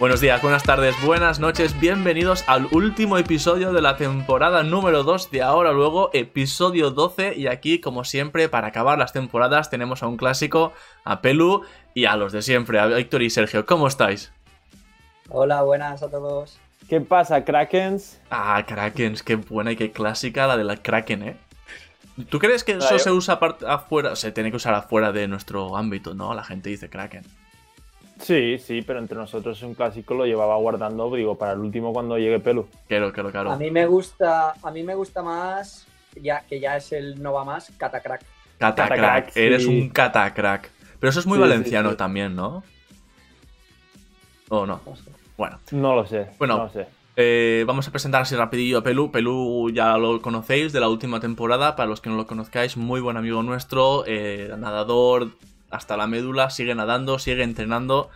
Buenos días, buenas tardes, buenas noches, bienvenidos al último episodio de la temporada número 2 de ahora luego, episodio 12 y aquí como siempre para acabar las temporadas tenemos a un clásico, a Pelu y a los de siempre, a Víctor y Sergio, ¿cómo estáis? Hola, buenas a todos. ¿Qué pasa, Krakens? Ah, Krakens, qué buena y qué clásica la de la Kraken, ¿eh? ¿Tú crees que eso se usa afuera? Se tiene que usar afuera de nuestro ámbito, ¿no? La gente dice Kraken. Sí, sí, pero entre nosotros es un clásico, lo llevaba guardando, digo, para el último cuando llegue Pelu. Claro, claro, claro. A mí me gusta, a mí me gusta más, ya que ya es el no va más, Catacrack. Catacrack, eres un catacrack. Pero eso es muy valenciano también, ¿no? ¿O no? Bueno. No lo sé. Bueno, no lo sé. Eh, vamos a presentar así rapidillo a Pelu. Pelu ya lo conocéis de la última temporada. Para los que no lo conozcáis, muy buen amigo nuestro, eh, nadador hasta la médula, sigue nadando, sigue entrenando.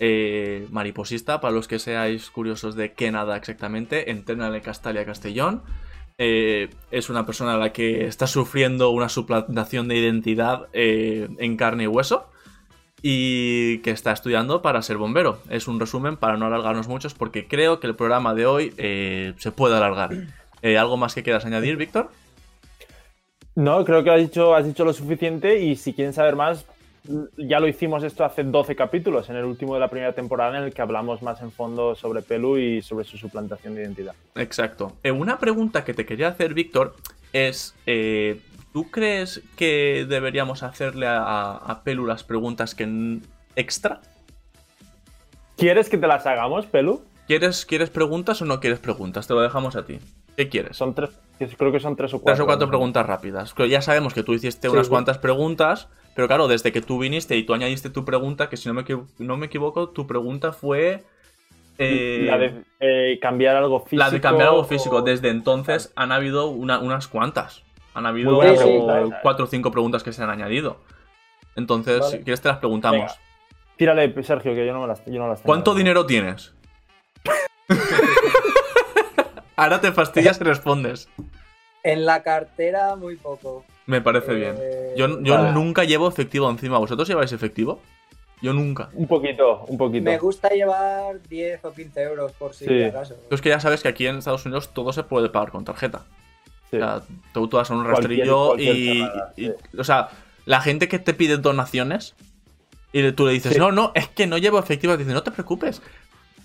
Eh, mariposista, para los que seáis curiosos de qué nada exactamente, entrena en Castalia Castellón. es una persona a la que está sufriendo una suplantación de identidad en carne y hueso y que está estudiando para ser bombero. Es un resumen para no alargarnos muchos porque creo que el programa de hoy eh, se puede alargar. Eh, ¿Algo más que quieras añadir, Víctor? No, creo que has dicho, has dicho lo suficiente y si quieren saber más, ya lo hicimos esto hace 12 capítulos, en el último de la primera temporada en el que hablamos más en fondo sobre Pelu y sobre su suplantación de identidad. Exacto. Eh, una pregunta que te quería hacer, Víctor, es, ¿Tú crees que deberíamos hacerle a, Pelu las preguntas que extra? ¿Quieres que te las hagamos, Pelu? ¿Quieres, ¿Quieres preguntas o no quieres preguntas? Te lo dejamos a ti. ¿Qué quieres? Son tres, creo que son tres o cuatro. Tres o cuatro preguntas rápidas. Ya sabemos que tú hiciste unas cuantas preguntas, pero claro, desde que tú viniste y tú añadiste tu pregunta, que si no me, no me equivoco, tu pregunta fue... Eh, la de eh, cambiar algo físico. La de cambiar algo físico. Desde entonces han habido unas cuantas. Han habido cuatro o cinco preguntas que se han añadido. Entonces, si quieres te las preguntamos. Tírale, Sergio, que yo no, me las, tengo. ¿Cuánto dinero tienes? Ahora te fastidias y respondes. En la cartera, muy poco. Me parece bien. Eh, yo, nunca llevo efectivo encima. ¿Vosotros lleváis efectivo? Yo nunca. Un poquito, un poquito. Me gusta llevar 10 o 15 euros por si acaso. Es que ya sabes que aquí en Estados Unidos todo se puede pagar con tarjeta. O sea, tú, vas a un rastrillo y, O sea, la gente que te pide donaciones y tú le dices, no, no, es que no llevo efectivo, dice, no te preocupes,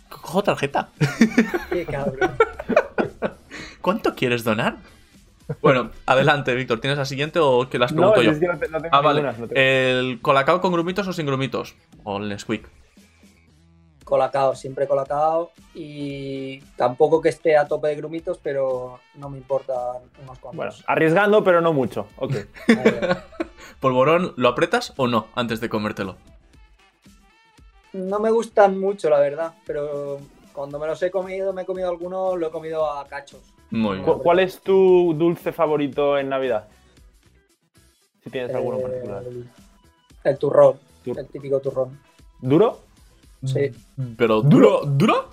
cojo tarjeta. Qué cabrón. ¿Cuánto quieres donar? Bueno, adelante, Víctor. ¿Tienes la siguiente o que las pregunto yo? ah, vale. ¿El colacao con grumitos o sin grumitos? O el Nesquik. Colacao, siempre colacao y tampoco que esté a tope de grumitos, pero no me importa unos cuantos. Bueno, arriesgando, pero no mucho. Ok. ¿Polvorón lo apretas o no antes de comértelo? No me gustan mucho, la verdad, pero cuando me los he comido, me he comido algunos, lo he comido a cachos. Muy bien. ¿Cuál es tu dulce favorito en Navidad? Si tienes alguno en particular. El turrón, el típico turrón. ¿Duro? Sí. Pero duro, ¿duro?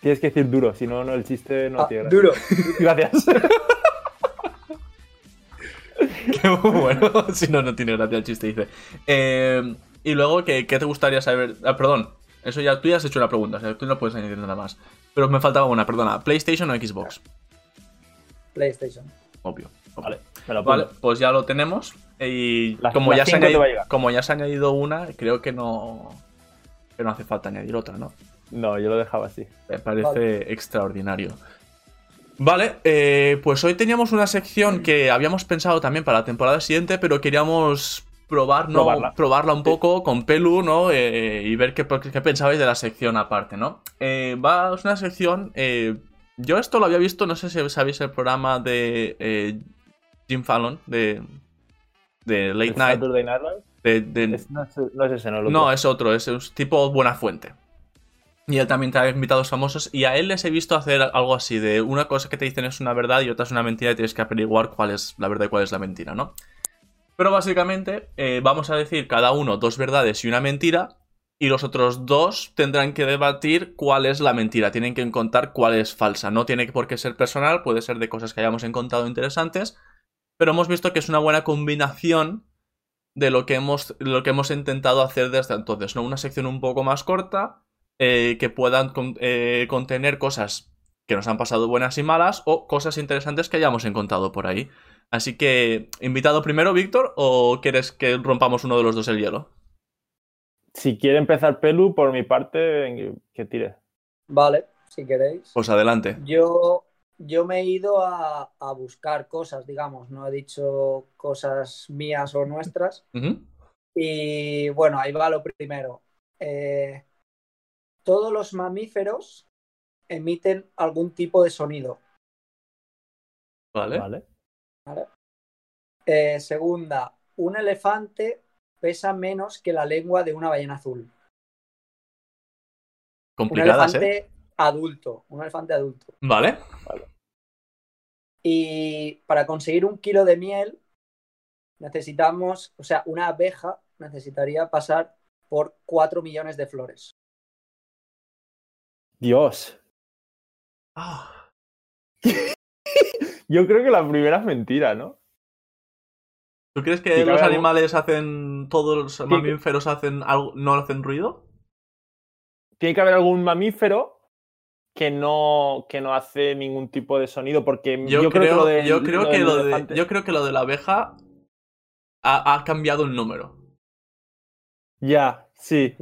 Tienes que decir duro, si no, no el chiste no ah, tiene Duro. Gracias. Qué bueno, si no, no tiene gracia el chiste, dice. Eh, y luego, ¿qué, te gustaría saber? Ah, perdón, eso ya, tú ya has hecho una pregunta, o sea, tú no puedes añadir nada más. Pero me faltaba una, perdona. ¿PlayStation o Xbox? PlayStation. Obvio. Vale. vale, pues ya lo tenemos. Y como, ya se como ya se ha añadido una, creo que no, que no hace falta añadir otra, ¿no? No, yo lo dejaba así. Me parece extraordinario. Vale, eh, pues hoy teníamos una sección que habíamos pensado también para la temporada siguiente, pero queríamos probar, ¿no? probarla. un poco con Pelu, ¿no? Eh, y ver qué, qué, pensabais de la sección aparte, ¿no? Eh, va, es una sección. yo esto lo había visto, no sé si sabéis el programa de Jim Fallon, de de Late Night. no, es, ese, no, no es otro, es, tipo Buena Fuente. Y él también trae invitados famosos. Y a él les he visto hacer algo así: de una cosa que te dicen es una verdad y otra es una mentira, y tienes que averiguar cuál es la verdad y cuál es la mentira, ¿no? Pero básicamente, eh, vamos a decir cada uno dos verdades y una mentira. Y los otros dos tendrán que debatir cuál es la mentira. Tienen que contar cuál es falsa. No tiene por qué ser personal, puede ser de cosas que hayamos encontrado interesantes pero hemos visto que es una buena combinación de lo que hemos, lo que hemos intentado hacer desde entonces, ¿no? Una sección un poco más corta eh, que puedan con- eh, contener cosas que nos han pasado buenas y malas o cosas interesantes que hayamos encontrado por ahí. Así que, ¿invitado primero, Víctor, o quieres que rompamos uno de los dos el hielo? Si quiere empezar Pelu, por mi parte, que tire. Vale, si queréis. Pues adelante. Yo, yo me he ido a, a buscar cosas, digamos, no he dicho cosas mías o nuestras. Y bueno, ahí va lo primero. Eh, todos los mamíferos emiten algún tipo de sonido. Vale. ¿Vale? ¿vale? Eh, segunda, un elefante pesa menos que la lengua de una ballena azul. Un Complicadas, elefante ¿eh? adulto, un elefante adulto. Vale. Y para conseguir un kilo de miel necesitamos, o sea, una abeja necesitaría pasar por 4 millones de flores. Dios. Ah, Yo creo que la primera es mentira, ¿no? ¿Tú crees que los animales hacen. todos los mamíferos hacen algo, no hacen ruido? Tiene que haber algún mamífero que no, que no hace ningún tipo de sonido, porque Yo, yo, creo, que lo de, yo creo que lo de, yo creo que lo de la abeja ha, ha cambiado el número. Ya, sí.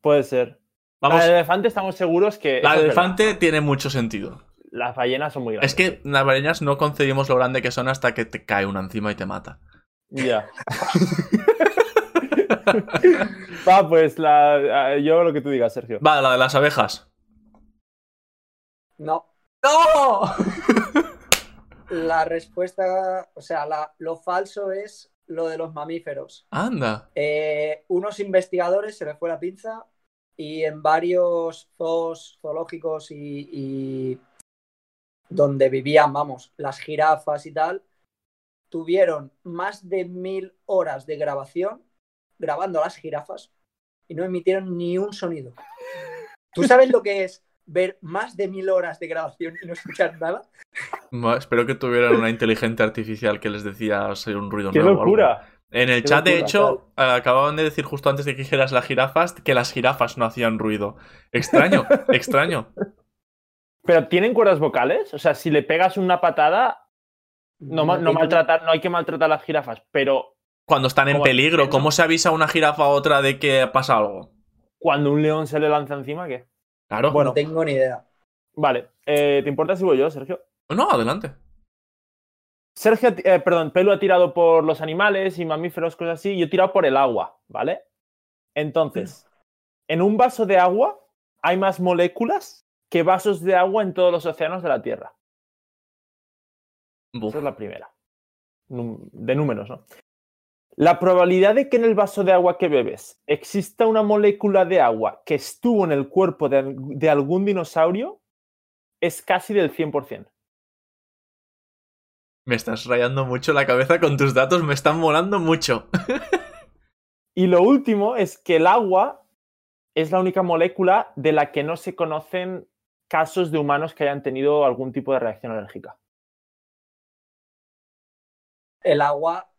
Puede ser. Vamos, La del elefante estamos seguros que... la del verdad. elefante tiene mucho sentido. Las ballenas son muy grandes. Es que las ballenas no concebimos lo grande que son hasta que te cae una encima y te mata. Ya. Va, pues la, yo lo que tú digas, Sergio. Vale, la de las abejas. No, ¡No! la respuesta, o sea, la- lo falso es lo de los mamíferos. Anda. Eh, unos investigadores se les fue la pinza y en varios zoos zoológicos y, y donde vivían, vamos, las jirafas y tal, tuvieron más de mil horas de grabación grabando a las jirafas y no emitieron ni un sonido. ¿Tú sabes lo que es ver más de mil horas de grabación y no escuchar nada? Bueno, espero que tuvieran una inteligencia artificial que les decía si un ruido ¡Qué nuevo algo. locura! En el Qué chat, de hecho, acababan de decir justo antes de que dijeras las jirafas que las jirafas no hacían ruido. Extraño, extraño. ¿Pero tienen cuerdas vocales? O sea, si le pegas una patada, no, maltratar, no hay que maltratar a las jirafas, pero Cuando están en peligro, ¿cómo se avisa a una jirafa a otra de que pasa algo? cuando un león se le lanza encima, ¿qué? Claro. Bueno. No tengo ni idea. Vale, eh, ¿te importa si voy yo, Sergio? No, adelante. Sergio, eh, perdón, Pelu ha tirado por los animales y mamíferos, cosas así, yo he tirado por el agua, ¿vale? Entonces, en un vaso de agua hay más moléculas que vasos de agua en todos los océanos de la Tierra. Buf. Esa es la primera. De números, ¿no? La probabilidad de que en el vaso de agua que bebes exista una molécula de agua que estuvo en el cuerpo de, de algún dinosaurio es casi del 100%. Me estás rayando mucho la cabeza con tus datos, me están molando mucho. Y lo último es que el agua es la única molécula de la que no se conocen casos de humanos que hayan tenido algún tipo de reacción alérgica. El agua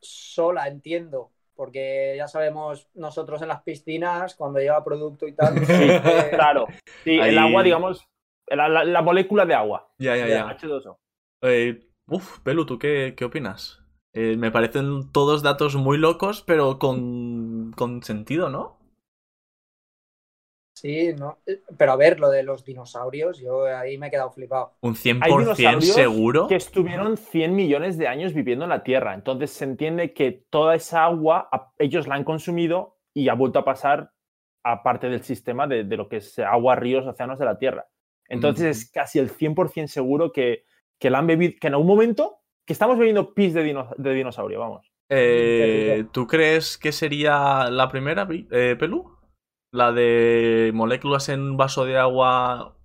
sola, entiendo, porque ya sabemos nosotros en las piscinas, cuando lleva producto y tal, Sí, eh, claro. Sí, Ahí- el agua, digamos, la, la- la molécula de agua. Ya, ya, ya. H2O. Eh, uf, Pelu, ¿tú qué, qué opinas? Eh, me parecen todos datos muy locos, pero con, con sentido, ¿no? sí, ¿no? Eh, Pero a ver, lo de los dinosaurios, yo ahí me he quedado flipado. Un Hay 100% dinosaurios seguro. que estuvieron 100 millones de años viviendo en la Tierra. Entonces se entiende que toda esa agua ellos la han consumido y ha vuelto a pasar a parte del sistema de, de lo que es agua, ríos, océanos de la Tierra. Entonces es casi el 100% seguro que, que la han bebido, que en algún momento, que estamos bebiendo pis de, dino- de dinosaurio, vamos. Eh. ¿Tú crees que sería la primera, eh, Pelu? La de moléculas en un vaso de agua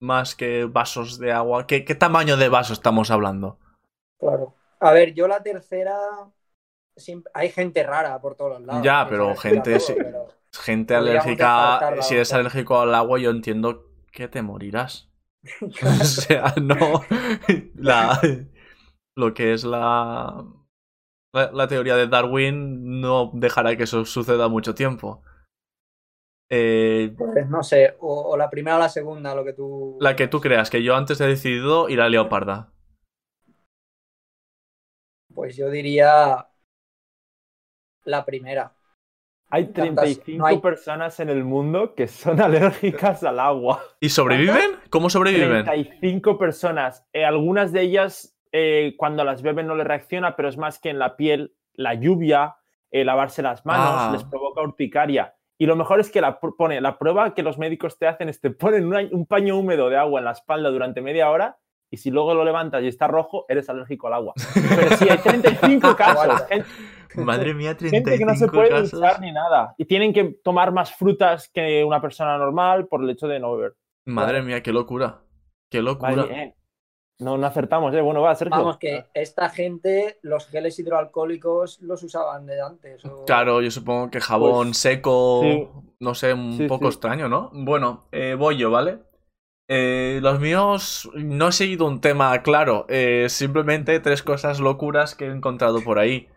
más que vasos de agua. ¿Qué, qué tamaño de vaso estamos hablando? Claro. A ver, yo la tercera. siempre- Hay gente rara por todos los lados. Ya, pero gente todo, pero- Gente alérgica. Si eres alérgico al agua, yo entiendo que te morirás. O sea, no. La, lo que es la. la, la teoría de Darwin no dejará que eso suceda mucho tiempo. Eh, Pues no sé, o, o la primera o la segunda, lo que tú. la que tú creas, que yo antes he decidido ir a Leoparda. Pues yo diría. La primera. Hay Tantas- 35 no hay- personas en el mundo que son alérgicas al agua. ¿Y sobreviven? ¿Cómo sobreviven? 35 personas. Eh, algunas de ellas, eh, cuando las beben, no les reacciona, pero es más que en la piel, la lluvia, eh, lavarse las manos, Ah. les provoca urticaria. Y lo mejor es que la, pone, la prueba que los médicos te hacen es te ponen una- un paño húmedo de agua en la espalda durante media hora y si luego lo levantas y está rojo, eres alérgico al agua. Pero sí, hay 35 casos. Gente, Madre mía, gente que no se 35 puede casos. duchar ni nada. Y tienen que tomar más frutas que una persona normal por el hecho de no beber. Madre mía, qué locura. Qué locura. Vale, eh. No, no acertamos, ¿eh? Bueno, va, Sergio. Vamos, que esta gente, los geles hidroalcohólicos los usaban de antes. o- Claro, yo supongo que jabón Pues, seco, sí. no sé, un Sí, poco sí. extraño, ¿no? Bueno, eh, voy yo, ¿vale? Eh, los míos no he seguido un tema claro, eh, simplemente tres cosas locuras que he encontrado por ahí.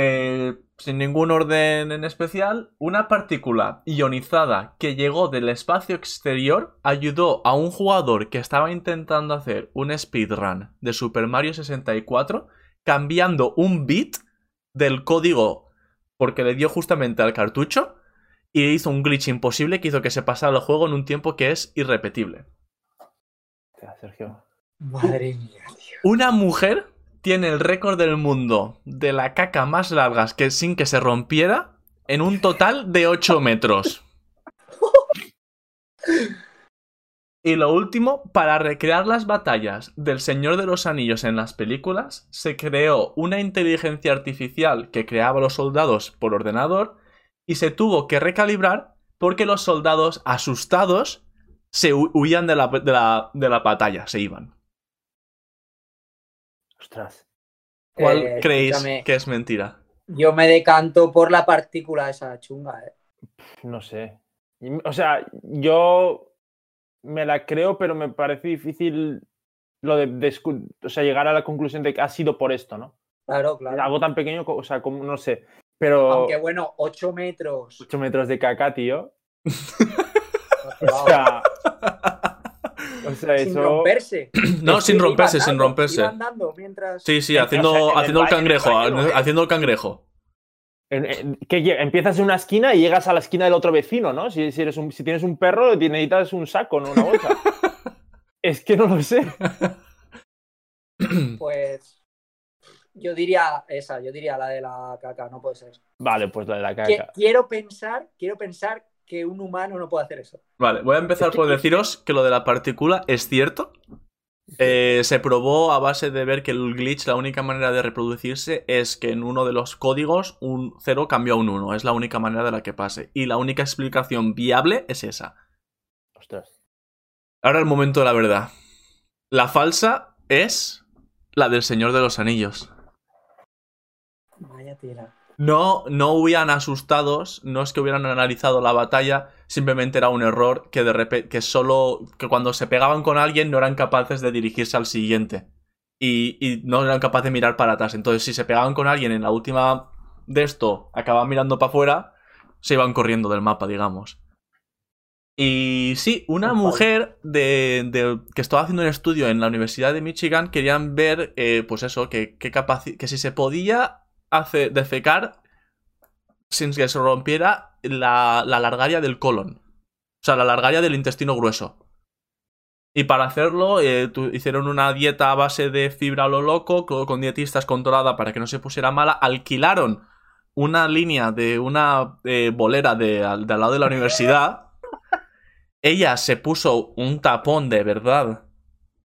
Eh, sin ningún orden en especial, una partícula ionizada que llegó del espacio exterior ayudó a un jugador que estaba intentando hacer un speedrun de Super Mario 64 cambiando un bit del código porque le dio justamente al cartucho y hizo un glitch imposible que hizo que se pasara el juego en un tiempo que es irrepetible. Sergio. Madre mía, tío. Una mujer tiene el récord del mundo de la caca más largas que sin que se rompiera en un total de 8 metros. Y lo último, para recrear las batallas del Señor de los Anillos en las películas, se creó una inteligencia artificial que creaba a los soldados por ordenador y se tuvo que recalibrar porque los soldados asustados se hu- huían de la, de la- de la batalla, se iban. Ostras. ¿Cuál Eh, creéis escúchame, que es mentira? Yo me decanto por la partícula esa chunga, eh. No sé. O sea, yo me la creo, pero me parece difícil lo de, descu- o sea, llegar a la conclusión de que ha sido por esto, ¿no? Claro, claro. Algo tan pequeño, o sea, como, no sé. Pero Aunque bueno, 8 metros. 8 metros de caca, tío. O sea, o sea, sin eso. romperse. No, sin romperse, sin romperse. iba andando mientras... Sí, sí, o haciendo, sea, en el haciendo el cangrejo, ¿eh? haciendo el cangrejo. En- en- que empiezas en una esquina y llegas a la esquina del otro vecino, ¿no? Si, si eres un- si tienes un perro, necesitas un saco, no una bolsa. es que no lo sé. Pues yo diría esa, yo diría la de la caca, no puede ser. Vale, pues la de la Que- caca. quiero pensar, quiero pensar que un humano no puede hacer eso. Vale, voy a empezar por deciros que lo de la partícula es cierto. Eh, se probó a base de ver que el glitch, la única manera de reproducirse es que en uno de los códigos un 0 cambia a un 1. Es la única manera de la que pase. Y la única explicación viable es esa. Ostras. Ahora el momento de la verdad. La falsa es la del Señor de los Anillos. Vaya tela. No, no hubieran asustados, no es que hubieran analizado la batalla, simplemente era un error que de repente, que solo, que cuando se pegaban con alguien no eran capaces de dirigirse al siguiente. Y, y no eran capaces de mirar para atrás. Entonces, si se pegaban con alguien en la última de esto, acababan mirando para afuera, se iban corriendo del mapa, digamos. Y sí, una mujer de, de- que estaba haciendo un estudio en la Universidad de Michigan querían ver, eh, pues eso, que, que, que si se podía hacer defecar sin que se rompiera la, la largaria del colon. O sea, la largaria del intestino grueso. Y para hacerlo, eh, tu- hicieron una dieta a base de fibra a lo loco, co- con dietistas controlada para que no se pusiera mala. Alquilaron una línea de una eh, bolera de, al, de al lado de la universidad. Ella se puso un tapón de verdad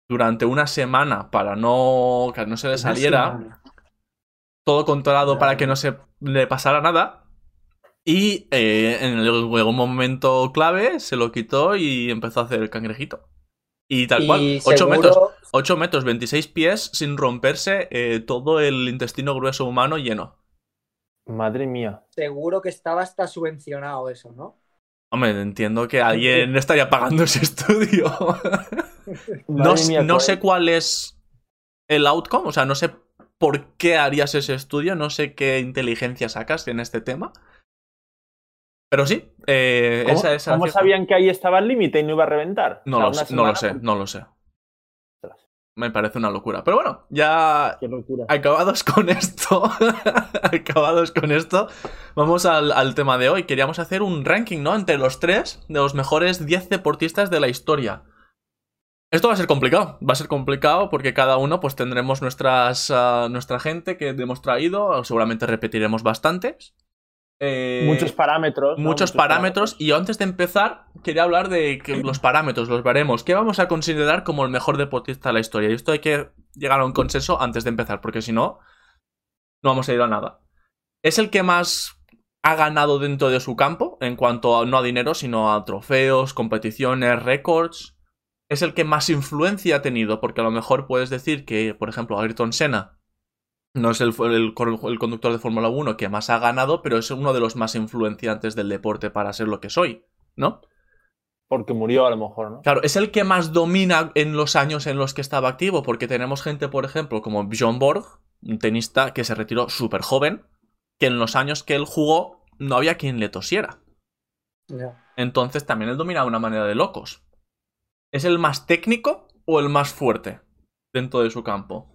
durante una semana para no que no se le saliera. Todo controlado para que no se le pasara nada. Y eh, en el- algún momento clave se lo quitó y empezó a hacer el cangrejito. Y tal cual, Y 8 seguro- metros, 8 metros, 26 pies sin romperse eh, todo el intestino grueso humano lleno. Madre mía. Seguro que estaba hasta subvencionado eso, ¿no? Hombre, entiendo que alguien estaría pagando ese estudio. no, mía, no pues- sé cuál es el outcome, o sea, no sé por qué harías ese estudio, no sé qué inteligencia sacas en este tema. Pero sí, eh, ¿Cómo, esa es la cómo sabían que ahí estaba el límite y no iba a reventar? No, O sea, lo, sé, no lo sé, pues, no lo sé. ostras, Me parece una locura. Pero bueno, ya Qué locura. acabados con esto, acabados con esto, vamos al, al tema de hoy. Queríamos hacer un ranking, ¿no? Entre los tres de los mejores 10 deportistas de la historia. Esto va a ser complicado, va a ser complicado porque cada uno pues tendremos nuestras, ah, nuestra gente que hemos traído, seguramente repetiremos bastantes. Eh, Muchos parámetros. ¿no? muchos parámetros. Y antes de empezar, quería hablar de que los parámetros, los veremos. ¿Qué vamos a considerar como el mejor deportista de la historia? Y esto hay que llegar a un consenso antes de empezar, porque si no, no vamos a ir a nada. Es el que más ha ganado dentro de su campo, en cuanto a, no a dinero, sino a trofeos, competiciones, récords. Es el que más influencia ha tenido, porque a lo mejor puedes decir que, por ejemplo, Ayrton Senna no es el, el, el conductor de Fórmula 1 que más ha ganado, pero es uno de los más influenciantes del deporte para ser lo que soy, ¿no? Porque murió a lo mejor, ¿no? Claro, es el que más domina en los años en los que estaba activo, porque tenemos gente, por ejemplo, como Bjorn Borg, un tenista que se retiró súper joven, que en los años que él jugó no había quien le tosiera. Entonces también él domina de una manera de locos. ¿Es el más técnico o el más fuerte dentro de su campo?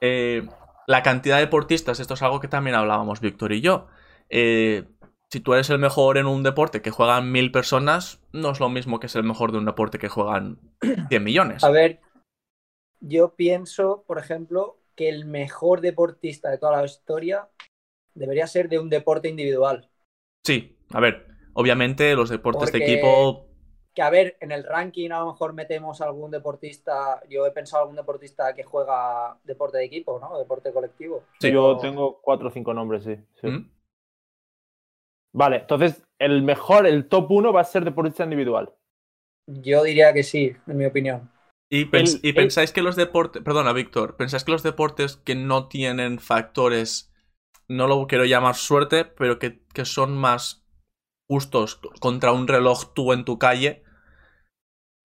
Eh, la cantidad de deportistas, esto es algo que también hablábamos Víctor y yo. Eh, si tú eres el mejor en un deporte que juegan mil personas, no es lo mismo que ser el mejor de un deporte que juegan 100 millones. A ver, yo pienso, por ejemplo, que el mejor deportista de toda la historia debería ser de un deporte individual. Sí, a ver, obviamente los deportes de equipo. Que a ver, en el ranking a lo mejor metemos algún deportista, yo he pensado algún deportista que juega deporte de equipo, ¿no? Deporte colectivo. Sí. Yo tengo cuatro o cinco nombres, sí. sí. ¿Mm? Vale, entonces el mejor, el top uno va a ser deportista individual. Yo diría que sí, en mi opinión. ¿Y, pens- El- y el- pensáis que los deportes. Perdona, Víctor. ¿Pensáis que los deportes que no tienen factores. No lo quiero llamar suerte, pero que, que son más justos contra un reloj tú en tu calle?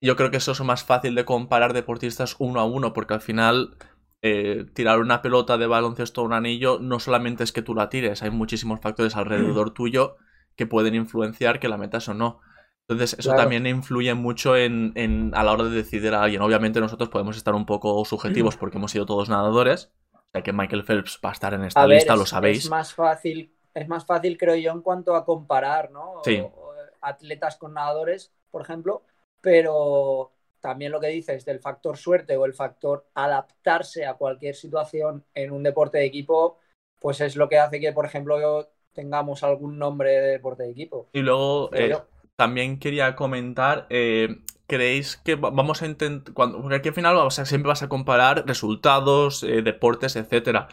Yo creo que eso es más fácil de comparar deportistas uno a uno, porque al final. eh, tirar una pelota de baloncesto a un anillo no solamente es que tú la tires, hay muchísimos factores alrededor tuyo que pueden influenciar que la metas o no. Entonces, eso Claro. también influye mucho en, en- a la hora de decidir a alguien. Obviamente, nosotros podemos estar un poco subjetivos porque hemos sido todos nadadores. O sea que Michael Phelps va a estar en esta A ver, lista, es, lo sabéis. es más fácil, es más fácil, creo yo, en cuanto a comparar, ¿no? Sí. O- o atletas con nadadores, por ejemplo, pero también lo que dices del factor suerte o el factor adaptarse a cualquier situación en un deporte de equipo, pues es lo que hace que, por ejemplo, tengamos algún nombre de deporte de equipo. Y luego, eh, también quería comentar, eh, ¿creéis que va- vamos a intentar, porque aquí al final siempre vas a comparar resultados, eh, deportes, etcétera.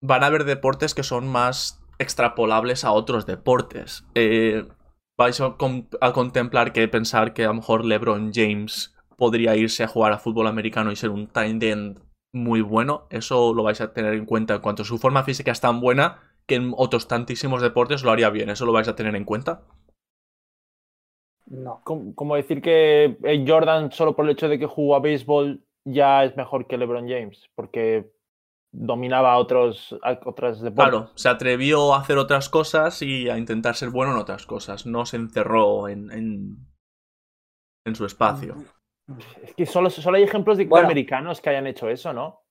Van a haber deportes que son más extrapolables a otros deportes. Eh, vais a, con- a contemplar que pensar que a lo mejor LeBron James podría irse a jugar a fútbol americano y ser un tight end muy bueno. Eso lo vais a tener en cuenta en cuanto su forma física es tan buena que en otros tantísimos deportes lo haría bien. Eso lo vais a tener en cuenta. No. Como, como decir que eh, Jordan, solo por el hecho de que jugó a béisbol, ya es mejor que LeBron James, porque dominaba otros, a- otras deportes. Claro, se atrevió a hacer otras cosas y a intentar ser bueno en otras cosas. No se encerró en, en, en su espacio. Es que solo, solo hay ejemplos de Bueno. americanos que hayan hecho eso, ¿no?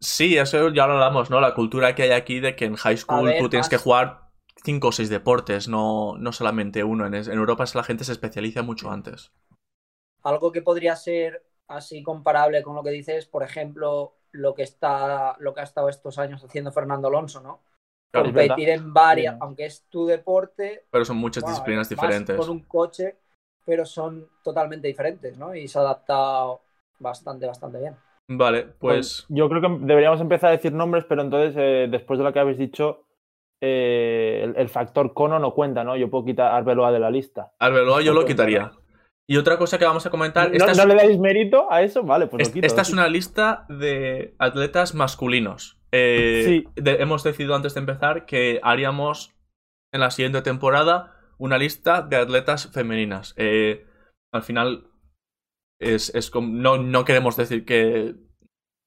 Sí, eso ya lo hablamos, ¿no? La cultura que hay aquí de que en high school ver, tú tienes más- que jugar cinco o seis deportes, no, no solamente uno. En, en Europa la gente se especializa mucho antes. Algo que podría ser así comparable con lo que dices, por ejemplo, lo que está, lo que ha estado estos años haciendo Fernando Alonso, ¿no? Claro, verdad. Competir en varias, Sí. aunque es tu deporte, pero son muchas bueno, disciplinas diferentes. con un coche, pero son totalmente diferentes, ¿no? Y se ha adaptado bastante, bastante bien. Vale, pues Yo creo que deberíamos empezar a decir nombres, pero entonces, eh, después de lo que habéis dicho, eh, el, el factor cono no cuenta, ¿no? Yo puedo quitar Arbeloa de la lista. Arbeloa yo lo quitaría. Y otra cosa que vamos a comentar, ¿No, esta, es, no le dais mérito a eso? Vale, pues es- lo quito. esta es una lista de atletas masculinos. Eh, Sí. de- hemos decidido antes de empezar que haríamos en la siguiente temporada una lista de atletas femeninas. Eh, al final es, es no, no queremos decir que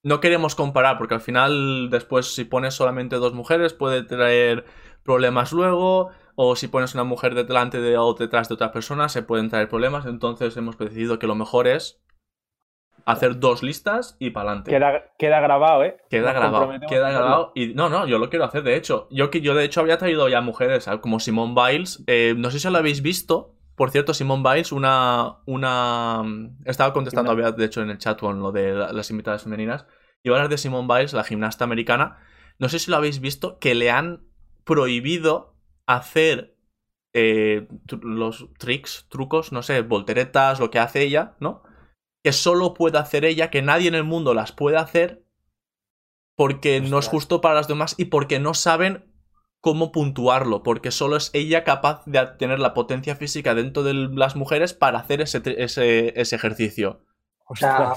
no queremos comparar, porque al final, después, si pones solamente dos mujeres, puede traer problemas luego. O si pones una mujer delante de o detrás de otra persona, se pueden traer problemas. Entonces hemos decidido que lo mejor es hacer dos listas y para adelante. Queda, queda grabado, ¿eh? Queda Nos grabado, queda grabado. Y no, no, yo lo quiero hacer, de hecho. Yo, que- yo de hecho había traído ya mujeres, ¿sabes? como Simone Biles. Eh, no sé si lo habéis visto. Por cierto, Simone Biles, una. una estaba contestando, había, de hecho, en el chat con lo de la- las invitadas femeninas. Y hablar de Simone Biles, la gimnasta americana. No sé si lo habéis visto, que le han prohibido hacer eh, tr- los tricks, trucos, no sé, volteretas, lo que hace ella, ¿no? Que solo puede hacer ella, que nadie en el mundo las puede hacer porque no es justo para las demás y porque no saben cómo puntuarlo, porque solo es ella capaz de tener la potencia física dentro de las mujeres para hacer ese, ese, ese ejercicio. O sea,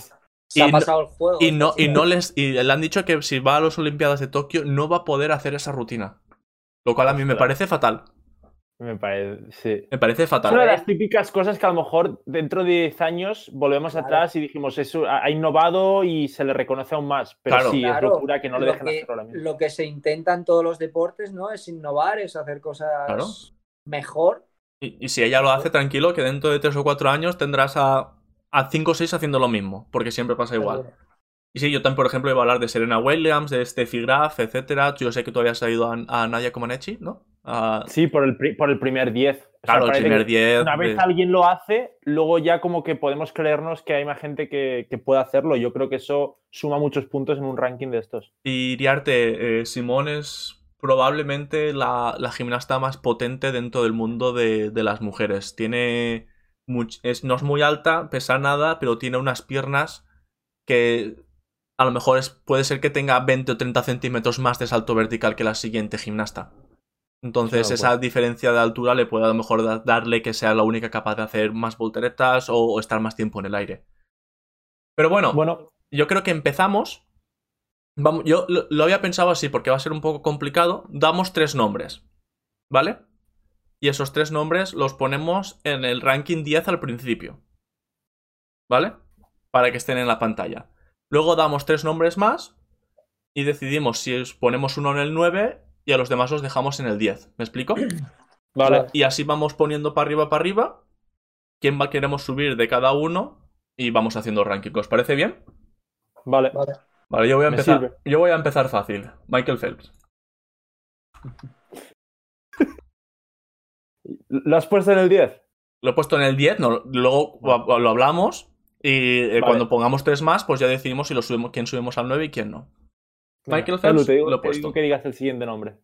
se Y ha no- pasado el juego. Y no, y no les. Y le han dicho que si va a las Olimpiadas de Tokio no va a poder hacer esa rutina. Lo cual a mí me parece fatal. Me parece, sí. Me parece Es una de fatal. las típicas cosas que a lo mejor dentro de 10 años volvemos Claro. atrás y dijimos, eso ha innovado y se le reconoce aún más. Pero Claro. sí, Claro, es locura que no le lo dejen que- hacerlo ahora mismo. Lo que se intenta en todos los deportes, ¿no? Es innovar, es hacer cosas Claro. mejor. Y, y si ella lo hace, tranquilo, que dentro de 3 o 4 años tendrás a, a 5 o 6 haciendo lo mismo. Porque siempre pasa igual. Y sí, yo también, por ejemplo, iba a hablar de Serena Williams, de Steffi Graf, etcétera. Yo sé que tú habías traído a, a Nadia Comaneci, ¿no? A- Sí, por el, pri- por el primer 10. O sea, claro, el primer que 10. Una vez de- alguien lo hace, luego ya como que podemos creernos que hay más gente que, que puede hacerlo. Yo creo que eso suma muchos puntos en un ranking de estos. Y Iriarte, eh, Simón es probablemente la, la gimnasta más potente dentro del mundo de, de las mujeres. Tiene. much- es, no es muy alta, pesa nada, pero tiene unas piernas que a lo mejor es, puede ser que tenga 20 o 30 centímetros más de salto vertical que la siguiente gimnasta. Entonces, Claro, esa pues. diferencia de altura le puede a lo mejor da- darle que sea la única capaz de hacer más volteretas o, o estar más tiempo en el aire. Pero bueno, Bueno, yo creo que empezamos. Vamos, yo lo, lo había pensado así porque va a ser un poco complicado. Damos tres nombres, ¿vale? Y esos tres nombres los ponemos en el ranking 10 al principio, ¿vale? Para que estén en la pantalla. Luego damos tres nombres más y decidimos si os ponemos uno en el 9 y a los demás los dejamos en el 10. ¿Me explico? vale. Y así vamos poniendo para arriba, para arriba. ¿Quién va queremos subir de cada uno? Y vamos haciendo ranking. ¿Os parece bien? Vale. Vale. Vale, yo voy a empezar. Yo voy a empezar fácil. Michael Phelps. ¿Lo has puesto en el 10? Lo he puesto en el 10, no, luego lo, lo hablamos. Y eh, Vale. cuando pongamos tres más, pues ya decidimos si lo subimos, quién subimos al 9 y quién no. Michael Phelps te digo, lo he te digo puesto. que digas el siguiente nombre.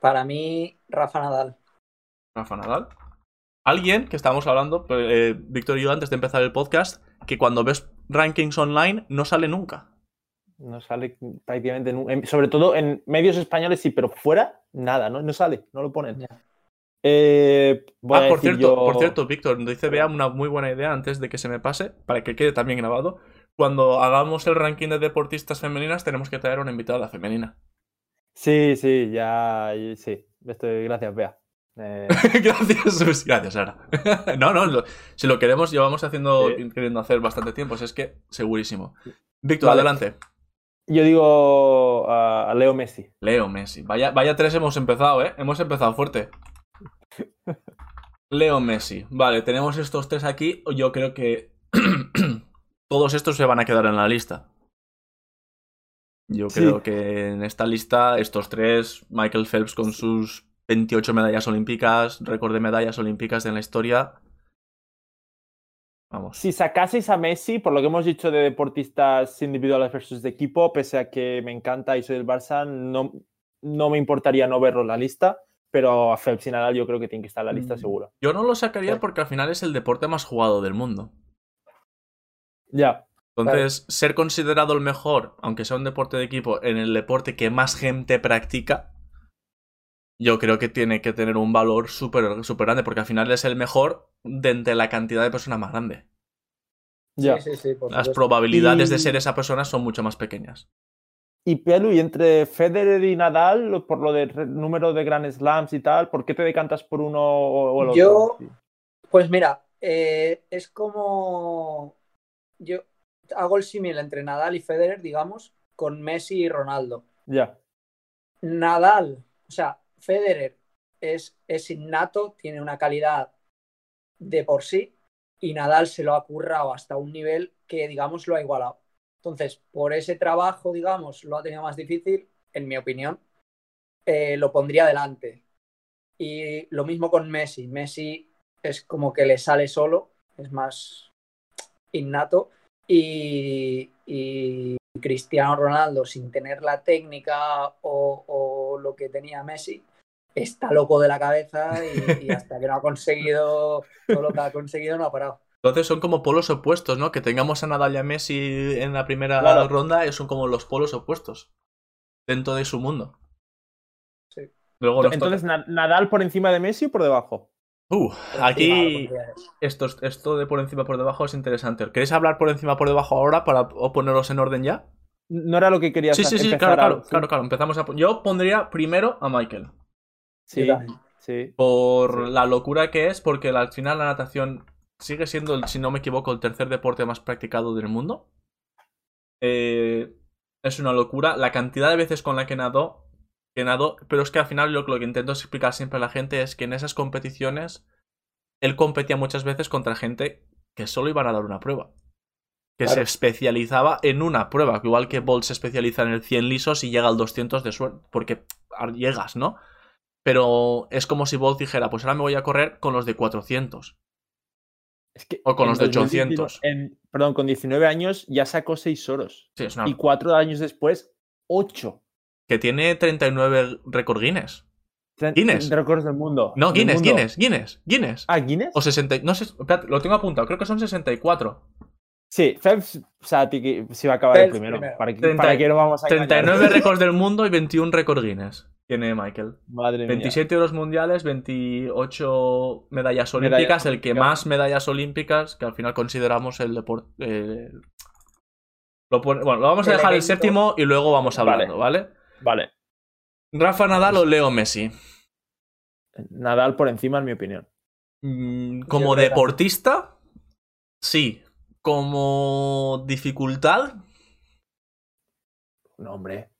Para mí, Rafa Nadal. Rafa Nadal. Alguien que estábamos hablando, eh, Víctor y yo, antes de empezar el podcast, que cuando ves rankings online no sale nunca. No sale prácticamente nu- en- Sobre todo en medios españoles sí, pero fuera, nada, no, no sale, no lo ponen. Eh, ah, por cierto, yo- por cierto, Víctor, dice Bea una muy buena idea antes de que se me pase, para que quede también grabado. Cuando hagamos el ranking de deportistas femeninas, tenemos que traer una invitada femenina. Sí, sí, ya, sí. Estoy, gracias, Bea. Eh, gracias, Sus. Gracias, Sara. no, no, lo- si lo queremos, llevamos haciendo, Sí. queriendo hacer bastante tiempo, si es que segurísimo. Víctor, Vale. adelante. yo digo a a Leo Messi. Leo Messi. Vaya, vaya tres hemos empezado, ¿eh? Hemos empezado fuerte. Leo Messi. Vale, tenemos estos tres aquí. Yo creo que todos estos se van a quedar en la lista. Yo Sí. creo que en esta lista, estos tres, Michael Phelps con sus 28 medallas olímpicas, récord de medallas olímpicas en la historia. Vamos. Si sacaseis a Messi, por lo que hemos dicho de deportistas individuales versus de equipo, pese a que me encanta y soy del Barça, no, no me importaría no verlo en la lista, pero a Phelps y Nadal yo creo que tiene que estar en la lista Mm. seguro. Yo no lo sacaría Sí. porque al final es el deporte más jugado del mundo. Ya, Entonces, ser considerado el mejor, aunque sea un deporte de equipo, en el deporte que más gente practica, yo creo que tiene que tener un valor súper súper grande, porque al final es el mejor de entre la cantidad de personas más grande. ya. Sí, sí, sí, por Las probabilidades de ser esa persona son mucho más pequeñas. Y Pelu, y entre Federer y Nadal, por lo del número de Grand Slams y tal, ¿por qué te decantas por uno o, el Yo- otro? Sí. Pues mira, eh, es como. Yo hago el símil entre Nadal y Federer, digamos, con Messi y Ronaldo. Ya. Nadal, o sea, Federer es, es innato, tiene una calidad de por sí, y Nadal se lo ha currado hasta un nivel que, digamos, lo ha igualado. Entonces, por ese trabajo, digamos, lo ha tenido más difícil, en mi opinión, eh, lo pondría delante. Y lo mismo con Messi. Messi es como que le sale solo, es más innato. Y, Cristiano Ronaldo, sin tener la técnica o, o lo que tenía Messi, está loco de la cabeza y, y hasta que no ha conseguido todo lo que ha conseguido no ha parado. Entonces son como polos opuestos, ¿no? Que tengamos a Nadal y a Messi en la primera Claro. ronda eh, son como los polos opuestos dentro de su mundo. Sí. Luego Entonces, Na- ¿Nadal por encima de Messi o por debajo? Uh, aquí esto, esto de por encima por debajo es interesante. ¿Queréis hablar por encima por debajo ahora para o ponerlos en orden ya? No era lo que querías Sí, sí, sí, claro, a- claro, sí. claro, claro. Empezamos a Yo pondría primero a Michael. Sí, sí. Por Sí. la locura que es, porque al final la natación sigue siendo, el- si no me equivoco, el tercer deporte más practicado del mundo. Eh, es una locura. La cantidad de veces con la que nadó, que nadó, pero es que al final lo que intento explicar siempre a la gente es que en esas competiciones él competía muchas veces contra gente que solo iban a dar una prueba. Que se especializaba en una prueba, igual que Bolt se especializa en el 100 lisos y llega al 200 de suerte, porque llegas, ¿no? Pero es como si Bolt dijera, pues ahora me voy a correr con los de 400. Es que O con los de 2019 800. en- perdón, con 19 años ya sacó 6 oros. Sí, es una Y cuatro años después, 8. que tiene 39 récord Guinness. Guinness. récords del mundo. No, Guinness, mundo. Guinness, Guinness, Guinness. Ah, Guinness. O 60, no sé, espérate, lo tengo apuntado, creo que son 64. Sí, Phelps o sea, se va a acabar el Phelps primero. primero. ¿Para, qué- 30 para qué no vamos a engañar? 39 récords del mundo y 21 récord Guinness tiene Michael. Madre mía. 27 euros mundiales, 28 medallas Medallas olímpicas, el que más medallas olímpicas, que al final consideramos el deporte. eh, lo pone- bueno, lo vamos a El dejar el séptimo y luego vamos Vale. hablando, ¿vale? Vale. Rafa Nadal o Leo Messi. Nadal por encima, en mi opinión. Mm, como deportista, sí. Como dificultad, No, hombre.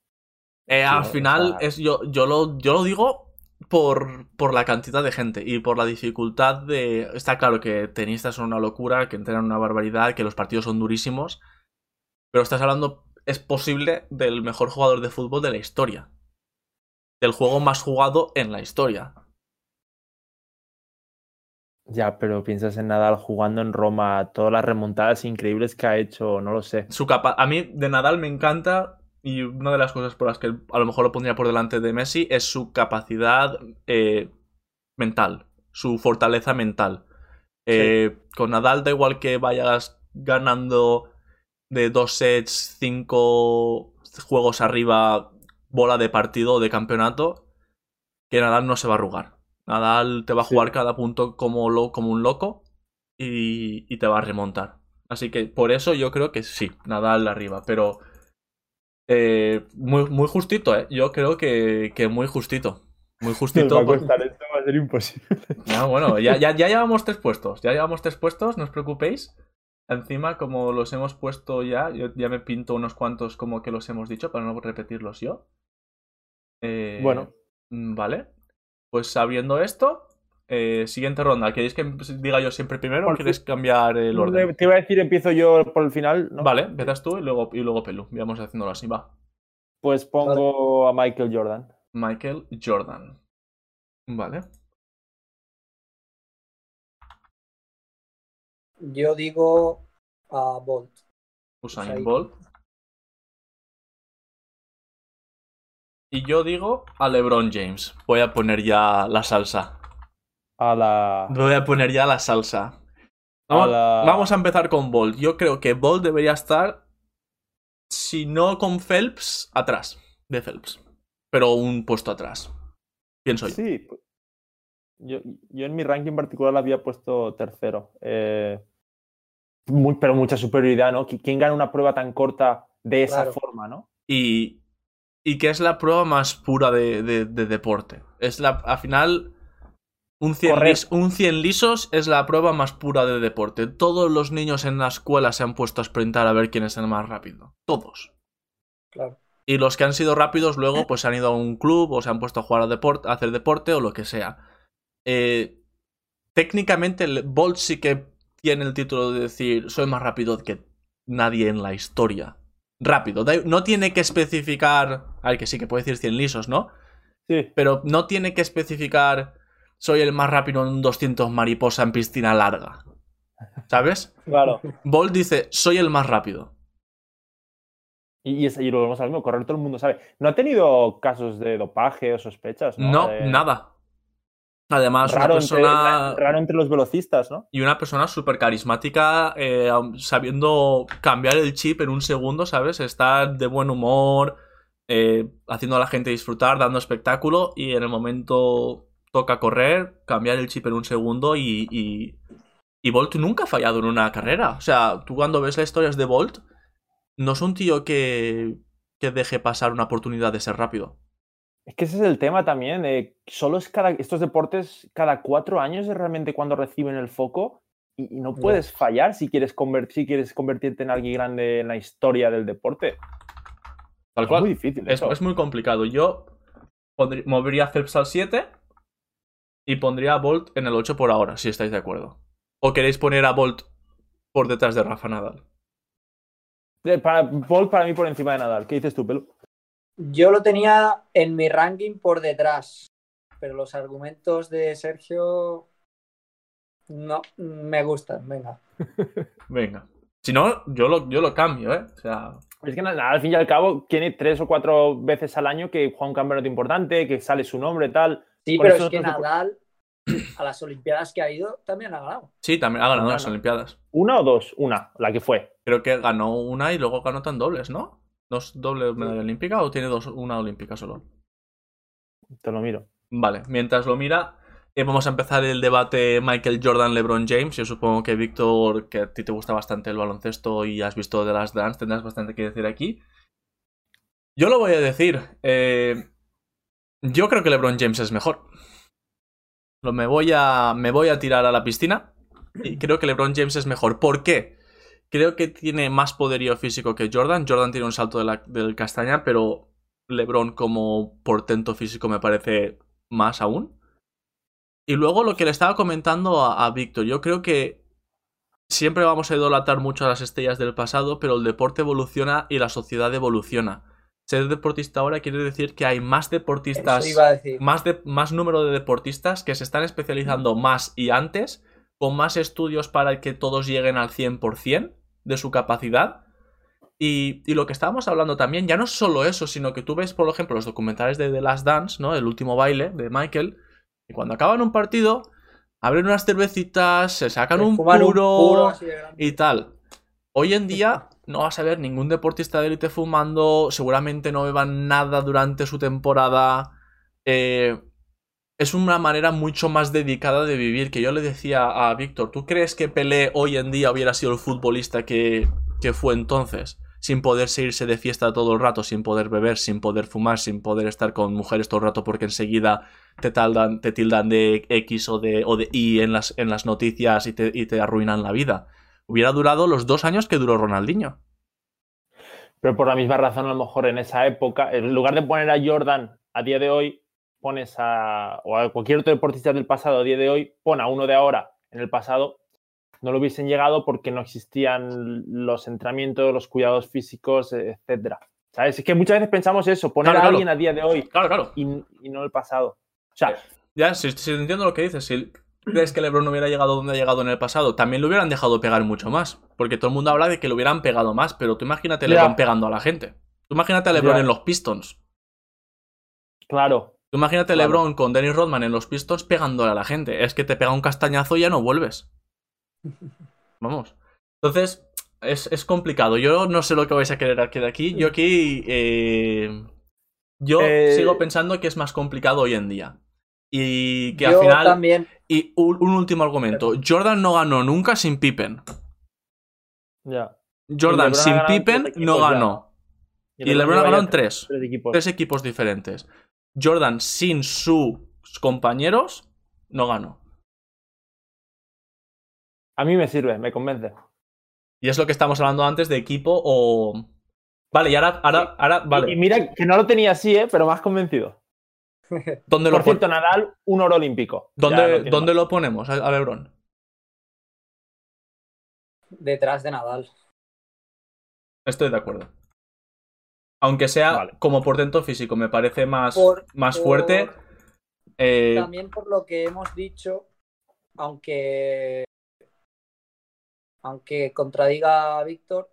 Eh, al final es yo, yo, lo, yo lo digo por, por la cantidad de gente y por la dificultad de... Está claro que tenistas son una locura, que entrenan una barbaridad, que los partidos son durísimos, pero estás hablando, es posible, del mejor jugador de fútbol de la historia. Del juego más jugado en la historia. Ya, pero piensas en Nadal jugando en Roma, todas las remontadas increíbles que ha hecho, no lo sé. Su capa a mí de Nadal me encanta y una de las cosas por las que a lo mejor lo pondría por delante de Messi es su capacidad eh, mental, su fortaleza mental. Eh, Con Nadal da igual que vayas ganando de dos sets, cinco juegos arriba, bola de partido o de campeonato, que Nadal no se va a arrugar. Nadal te va a Sí. jugar cada punto como, lo, como un loco y, y te va a remontar. Así que por eso yo creo que sí, Nadal arriba, pero eh, muy, muy justito, ¿eh? Yo creo que, que muy justito. Muy justito. por- esto, va a ser imposible. Ah, bueno, ya, ya, ya llevamos tres puestos. Ya llevamos tres puestos, no os preocupéis. Encima, como los hemos puesto ya, yo ya me pinto unos cuantos como que los hemos dicho para no repetirlos yo. Eh, Bueno. mm, Vale. Pues sabiendo esto, eh, siguiente ronda. ¿Queréis que diga yo siempre primero o quieres cambiar el orden? Te iba a decir, empiezo yo por el final. ¿no? Vale, empiezas tú y luego, y luego Pelu. Vamos haciéndolo así, va. Pues pongo a Michael Jordan. Michael Jordan. Vale. Yo digo a Bolt. Usain Usain. Bolt. Y yo digo a LeBron James. Voy a poner ya la salsa. A la. Voy a poner ya la salsa. A Vamos, la- vamos a empezar con Bolt. Yo creo que Bolt debería estar, si no con Phelps, atrás de Phelps. Pero un puesto atrás. Pienso yo. Sí. pues, Yo, yo en mi ranking particular la había puesto tercero. Eh, muy- pero mucha superioridad, ¿no? ¿Qui- ¿Quién gana una prueba tan corta de esa Claro. forma, no? y, y que es la prueba más pura de, de- de deporte. Es la, al final, Un 100, Correr. lis- un 100 lisos es la prueba más pura de deporte. Todos los niños en la escuela se han puesto a sprintar a ver quién es el más rápido. Todos. Claro. Y los que han sido rápidos luego pues se han ido a un club o se han puesto a jugar a, deport- a hacer deporte o lo que sea. Eh, técnicamente el Bolt sí que tiene el título de decir soy más rápido que nadie en la historia. Rápido. No tiene que especificar... Ay, que sí que puede decir 100 lisos, ¿no? Sí. Pero no tiene que especificar soy el más rápido en un 200 mariposa en piscina larga. ¿Sabes? Claro. Bolt dice soy el más rápido. Y, y, es- y lo vemos al mismo, correr todo el mundo sabe. ¿No ha tenido casos de dopaje o sospechas? No, No, De- nada. Además, una Raro, entre, persona... raro entre los velocistas, ¿no? Y una persona súper carismática, eh, sabiendo cambiar el chip en un segundo, ¿sabes? Estar de buen humor, eh, haciendo a la gente disfrutar, dando espectáculo, y en el momento toca correr, cambiar el chip en un segundo y, y, y Bolt nunca ha fallado en una carrera. O sea, tú cuando ves las historias de Bolt, no es un tío que, que deje pasar una oportunidad de ser rápido. Es que ese es el tema también. eh, solo es cada. Estos deportes, cada cuatro años es realmente cuando reciben el foco. Y, y no puedes fallar si quieres, si quieres convertirte en alguien grande en la historia del deporte. Tal Es muy difícil. Es, eso. es muy complicado. Yo pondrí- movería a Phelps al 7 y pondría a Bolt en el 8 por ahora, si estáis de acuerdo. ¿O queréis poner a Bolt por detrás de Rafa Nadal? Eh, Para, Bolt para mí por encima de Nadal. ¿Qué dices tú, Pelo? Yo lo tenía en mi ranking por detrás, pero los argumentos de Sergio no me gustan. Venga. Venga. Si no, yo lo, yo lo cambio, ¿eh? O sea, Es que Nadal, al fin y al cabo, tiene tres o cuatro veces al año que juega un campeonato importante, que sale su nombre, tal. Sí, Por pero es que Nadal a las Olimpiadas que ha ido también ha ganado. sí, también ha ganado las Olimpiadas. ¿Una o dos? Una, la que fue. Creo que ganó una y luego ganó tan dobles, ¿no? ¿Dos doble medalla olímpica o tiene dos, una olímpica solo? Te lo miro. Vale, mientras lo mira, eh, vamos a empezar el debate Michael Jordan, LeBron James. Yo supongo que Víctor, que a ti te gusta bastante el baloncesto y has visto de las Dance, tendrás bastante que decir aquí. Yo lo voy a decir. eh, yo creo que LeBron James es mejor. Me voy, a, me voy a tirar a la piscina y creo que LeBron James es mejor. ¿Por qué? Creo que tiene más poderío físico que Jordan. Jordan tiene un salto de del castaña, pero LeBron como portento físico me parece más aún. Y luego lo que le estaba comentando a, a Víctor, yo creo que siempre vamos a idolatrar mucho a las estrellas del pasado, pero el deporte evoluciona y la sociedad evoluciona. Ser deportista ahora quiere decir que hay más deportistas, Eso iba a decir. más, de, más número de deportistas que se están especializando más y antes, con más estudios para que todos lleguen al 100% de su capacidad. Y, y lo que estábamos hablando también, ya no es solo eso, sino que tú ves, por ejemplo, los documentales de The Last Dance, ¿no? El último baile de Michael, y cuando acaban un partido, abren unas cervecitas, se sacan un Fuman puro, y tal. Hoy en día no vas a ver ningún deportista de élite fumando, seguramente no beban nada durante su temporada. Eh, es una manera mucho más dedicada de vivir. Que yo le decía a Víctor, ¿tú crees que Pelé hoy en día hubiera sido el futbolista que, que fue entonces? Sin poder irse de fiesta todo el rato, sin poder beber, sin poder fumar, sin poder estar con mujeres todo el rato porque enseguida te tildan de X o de, o de Y en las, en las noticias y te, y te arruinan la vida. Hubiera durado los dos años que duró Ronaldinho. Pero por la misma razón, a lo mejor en esa época, en lugar de poner a Jordan a día de hoy, pones a, o a cualquier otro deportista del pasado a día de hoy, pon a uno de ahora en el pasado, no lo hubiesen llegado porque no existían los entrenamientos, los cuidados físicos, etcétera. ¿Sabes? Es que muchas veces pensamos eso, poner Claro, a claro. alguien a día de hoy Claro, claro. y, y no el pasado. O sea, Ya, si, si entiendo lo que dices, si crees que LeBron no hubiera llegado donde ha llegado en el pasado, también lo hubieran dejado pegar mucho más. Porque todo el mundo habla de que lo hubieran pegado más, pero tú imagínate a. LeBron pegando a la gente. Tú imagínate a LeBron en los Pistons. claro, Tú imagínate a Claro. LeBron con Dennis Rodman en los Pistons pegándole a la gente. Es que te pega un castañazo y ya no vuelves. Vamos. Entonces, es, es complicado. Yo no sé lo que vais a querer aquí de aquí. Yo aquí. eh, yo Eh, sigo pensando que es más complicado hoy en día. Y que al final. también. Y un, un último argumento. Jordan no ganó nunca sin Pippen. ya. Jordan sin Pippen no ganó. Y LeBron ha lleva ganado ya en tres. tres equipos. Tres equipos diferentes. Jordan sin sus compañeros no gano. A mí me sirve, me convence. Y es lo que estamos hablando antes de equipo o. Vale, y ahora, ahora, ahora, vale. Y mira que no lo tenía así, ¿eh? pero más convencido. ¿Dónde, Por lo, cierto, Nadal, un oro olímpico. ¿dónde, no dónde lo ponemos a, a LeBron? Detrás de Nadal. Estoy de acuerdo. Aunque sea Vale. como portento físico, me parece más, Por- más por- fuerte. eh, También por lo que hemos dicho, aunque aunque contradiga a Víctor,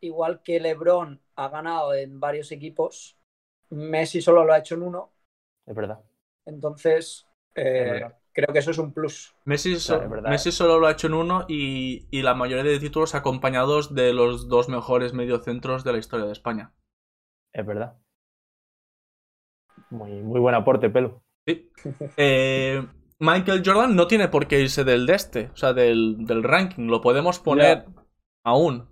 igual que LeBron ha ganado en varios equipos, Messi solo lo ha hecho en uno, Es verdad. entonces eh, Es verdad. creo que eso es un plus. Messi, so- es verdad. Messi solo lo ha hecho en uno y, y la mayoría de títulos acompañados de los dos mejores mediocentros de la historia de España. Es verdad. Muy, muy buen aporte, Pelu. Sí. Eh, Michael Jordan no tiene por qué irse del de este, o sea, del, del ranking. Lo podemos poner aún.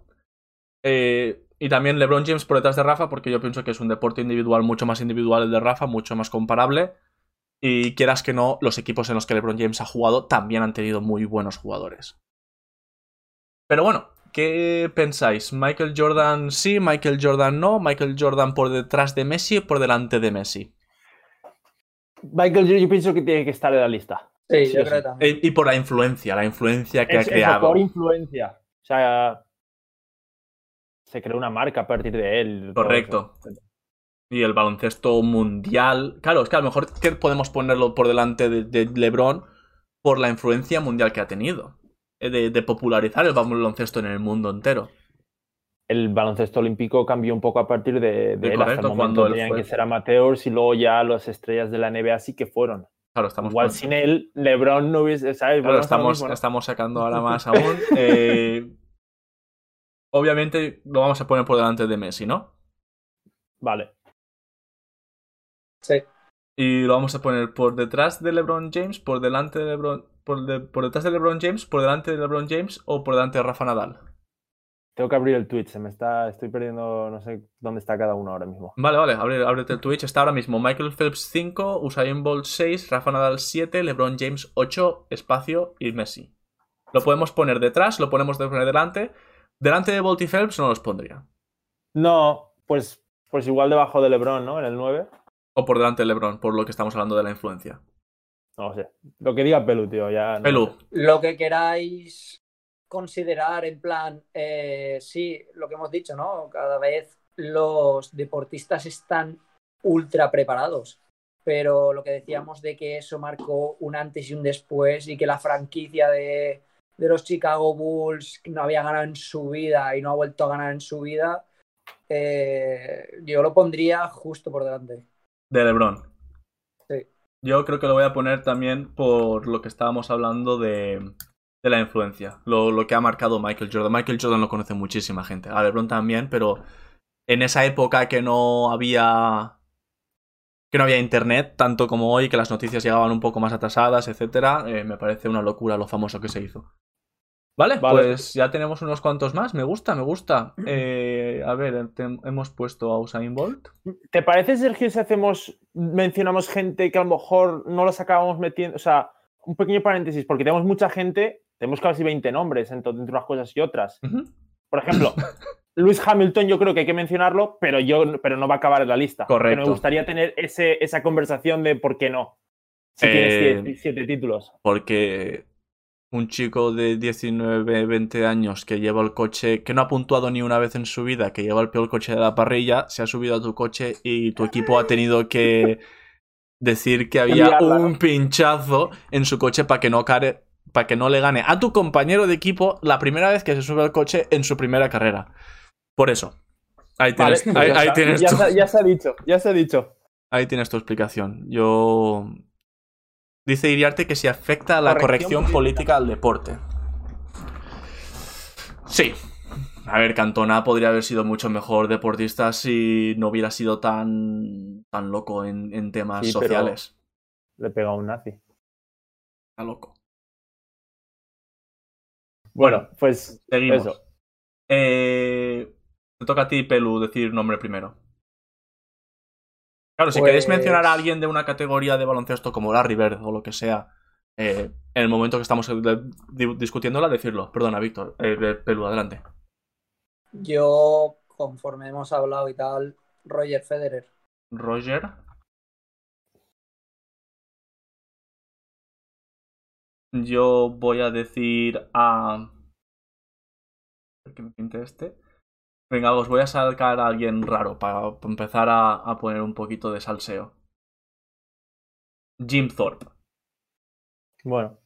Eh, y también LeBron James por detrás de Rafa, porque yo pienso que es un deporte individual mucho más individual el de Rafa, mucho más comparable. Y quieras que no, los equipos en los que LeBron James ha jugado también han tenido muy buenos jugadores. Pero bueno, ¿qué pensáis? ¿Michael Jordan sí? ¿Michael Jordan no? ¿Michael Jordan por detrás de Messi o por delante de Messi? Michael, yo, yo pienso que tiene que estar en la lista. Sí, Sí, yo sí. creo también. Eh, Y por la influencia, la influencia que Es- ha eso, creado. por influencia. O sea, se creó una marca a partir de él. Correcto. Y el baloncesto mundial. Claro, es que a lo mejor que podemos ponerlo por delante de, de LeBron por la influencia mundial que ha tenido. eh, De, de popularizar el baloncesto en el mundo entero. El baloncesto olímpico cambió un poco a partir de, de Sí, él. Hasta el momento tenían fue. que ser amateurs y luego ya las estrellas de la NBA sí que fueron. Claro, estamos, Igual sin él, LeBron no hubiese. ¿sabes? claro, estamos, mismo, ¿no? estamos sacando ahora más aún. Eh, obviamente lo vamos a poner por delante de Messi, ¿no? Vale. Sí. Y lo vamos a poner por detrás de LeBron James, por delante de LeBron. Por, de- por detrás de LeBron James, por delante de LeBron James o por delante de Rafa Nadal. Tengo que abrir el Twitch. Se me está. Estoy perdiendo. No sé dónde está cada uno ahora mismo. Vale, vale, abre- ábrete el Twitch. Está ahora mismo Michael Phelps 5, Usain Bolt 6, Rafa Nadal 7, LeBron James 8, espacio y Messi. Lo podemos poner detrás, lo podemos poner delante. Delante de Bolt y Phelps no los pondría. No, pues, pues igual debajo de LeBron, ¿no? En el 9. O por delante de LeBron, por lo que estamos hablando de la influencia. No sé. Lo que diga Pelu, tío. Ya no Pelu, sé. Lo que queráis considerar en plan, eh, sí, lo que hemos dicho, ¿no? Cada vez los deportistas están ultra preparados, pero lo que decíamos de que eso marcó un antes y un después y que la franquicia de, de los Chicago Bulls no había ganado en su vida y no ha vuelto a ganar en su vida, eh, yo lo pondría justo por delante. de LeBron. Sí. Yo creo que lo voy a poner también por lo que estábamos hablando de, de la influencia. Lo, lo que ha marcado Michael Jordan. Michael Jordan lo conoce muchísima gente. A LeBron también, pero en esa época que no había. Que no había internet, tanto como hoy, que las noticias llegaban un poco más atrasadas, etcétera, eh, me parece una locura lo famoso que se hizo. Vale, Vale. pues ya tenemos unos cuantos más. Me gusta, me gusta. Eh, a ver, hemos puesto a Usain Bolt. ¿Te parece, Sergio, si hacemos, mencionamos gente que a lo mejor no los acabamos metiendo? O sea, un pequeño paréntesis, porque tenemos mucha gente, tenemos casi 20 nombres entre, entre unas cosas y otras. Por ejemplo, Luis Hamilton, yo creo que hay que mencionarlo, pero, yo, pero no va a acabar en la lista. Correcto. me gustaría tener ese, esa conversación de por qué no. Si Eh, tienes siete, siete títulos. Porque un chico de 19, 20 años que lleva el coche, que no ha puntuado ni una vez en su vida, que lleva el peor coche de la parrilla, se ha subido a tu coche y tu equipo ha tenido que decir que había un pinchazo en su coche para que no care, para que no le gane a tu compañero de equipo la primera vez que se sube al coche en su primera carrera. Por eso. Ahí tienes, pues ahí, ya ahí está. tienes ya, tu- se, ya se ha dicho, ya se ha dicho. ahí tienes tu explicación. Yo Dice Iriarte que si afecta a la corrección, Corrección política al deporte. Sí. A ver, Cantona podría haber sido mucho mejor deportista si no hubiera sido tan, tan loco en, en temas Sí, sociales. Le pega a un nazi. Está loco. Bueno, pues Seguimos. eso. Eh, te toca a ti, Pelu, decir nombre primero. Claro, si Pues- queréis mencionar a alguien de una categoría de baloncesto como Larry Bird o lo que sea, eh, en el momento que estamos di- discutiéndola, decirlo. Perdona, Víctor. Eh, Pelu, adelante. Yo, conforme hemos hablado y tal, Roger Federer. Roger. Yo voy a decir a. que me pinte este. Venga, os voy a sacar a alguien raro para empezar a, a poner un poquito de salseo. Jim Thorpe. Bueno.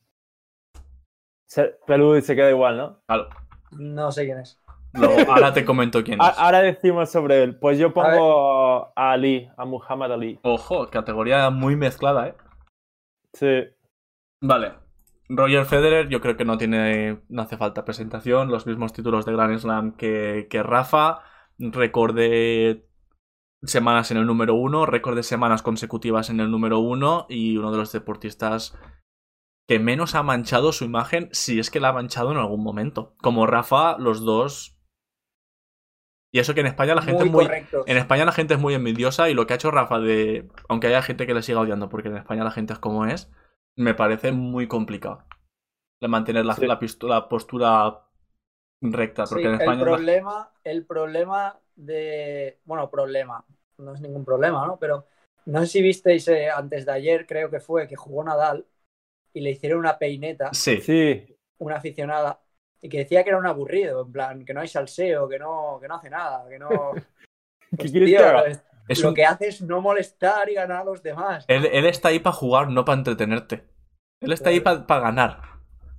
Se- Pelú se queda igual, ¿no? Claro, No sé quién es. luego- ahora te comento quién A- es. Ahora decimos sobre él. Pues yo pongo a Ali, a Muhammad Ali. Ojo, categoría muy mezclada, ¿eh? Sí. Vale. Roger Federer, yo creo que no tiene. No hace falta presentación. Los mismos títulos de Grand Slam que, que Rafa. Récord de semanas en el número uno. Récord de semanas consecutivas en el número uno. Y uno de los deportistas que menos ha manchado su imagen, si es que la ha manchado en algún momento. Como Rafa, los dos. Y eso que en España la gente muy es muy. correctos. En España la gente es muy envidiosa y lo que ha hecho Rafa de... Aunque haya gente que le siga odiando porque en España la gente es como es, me parece muy complicado. De mantener la, Sí. la postura recta. Porque Sí, en España... el la- problema, el problema de. Bueno, problema. No es ningún problema, ¿no? Pero no sé si visteis eh, antes de ayer, creo que fue, que jugó Nadal y le hicieron una peineta, Sí. Sí. una aficionada, y que decía que era un aburrido, en plan, que no hay salseo, que no, que no hace nada, que no. ¿Qué Pues, quieres tío, que haga? Es- lo un- que hace es no molestar y ganar a los demás. él, él está ahí para jugar, no para entretenerte. Él está ahí Claro. para ganar.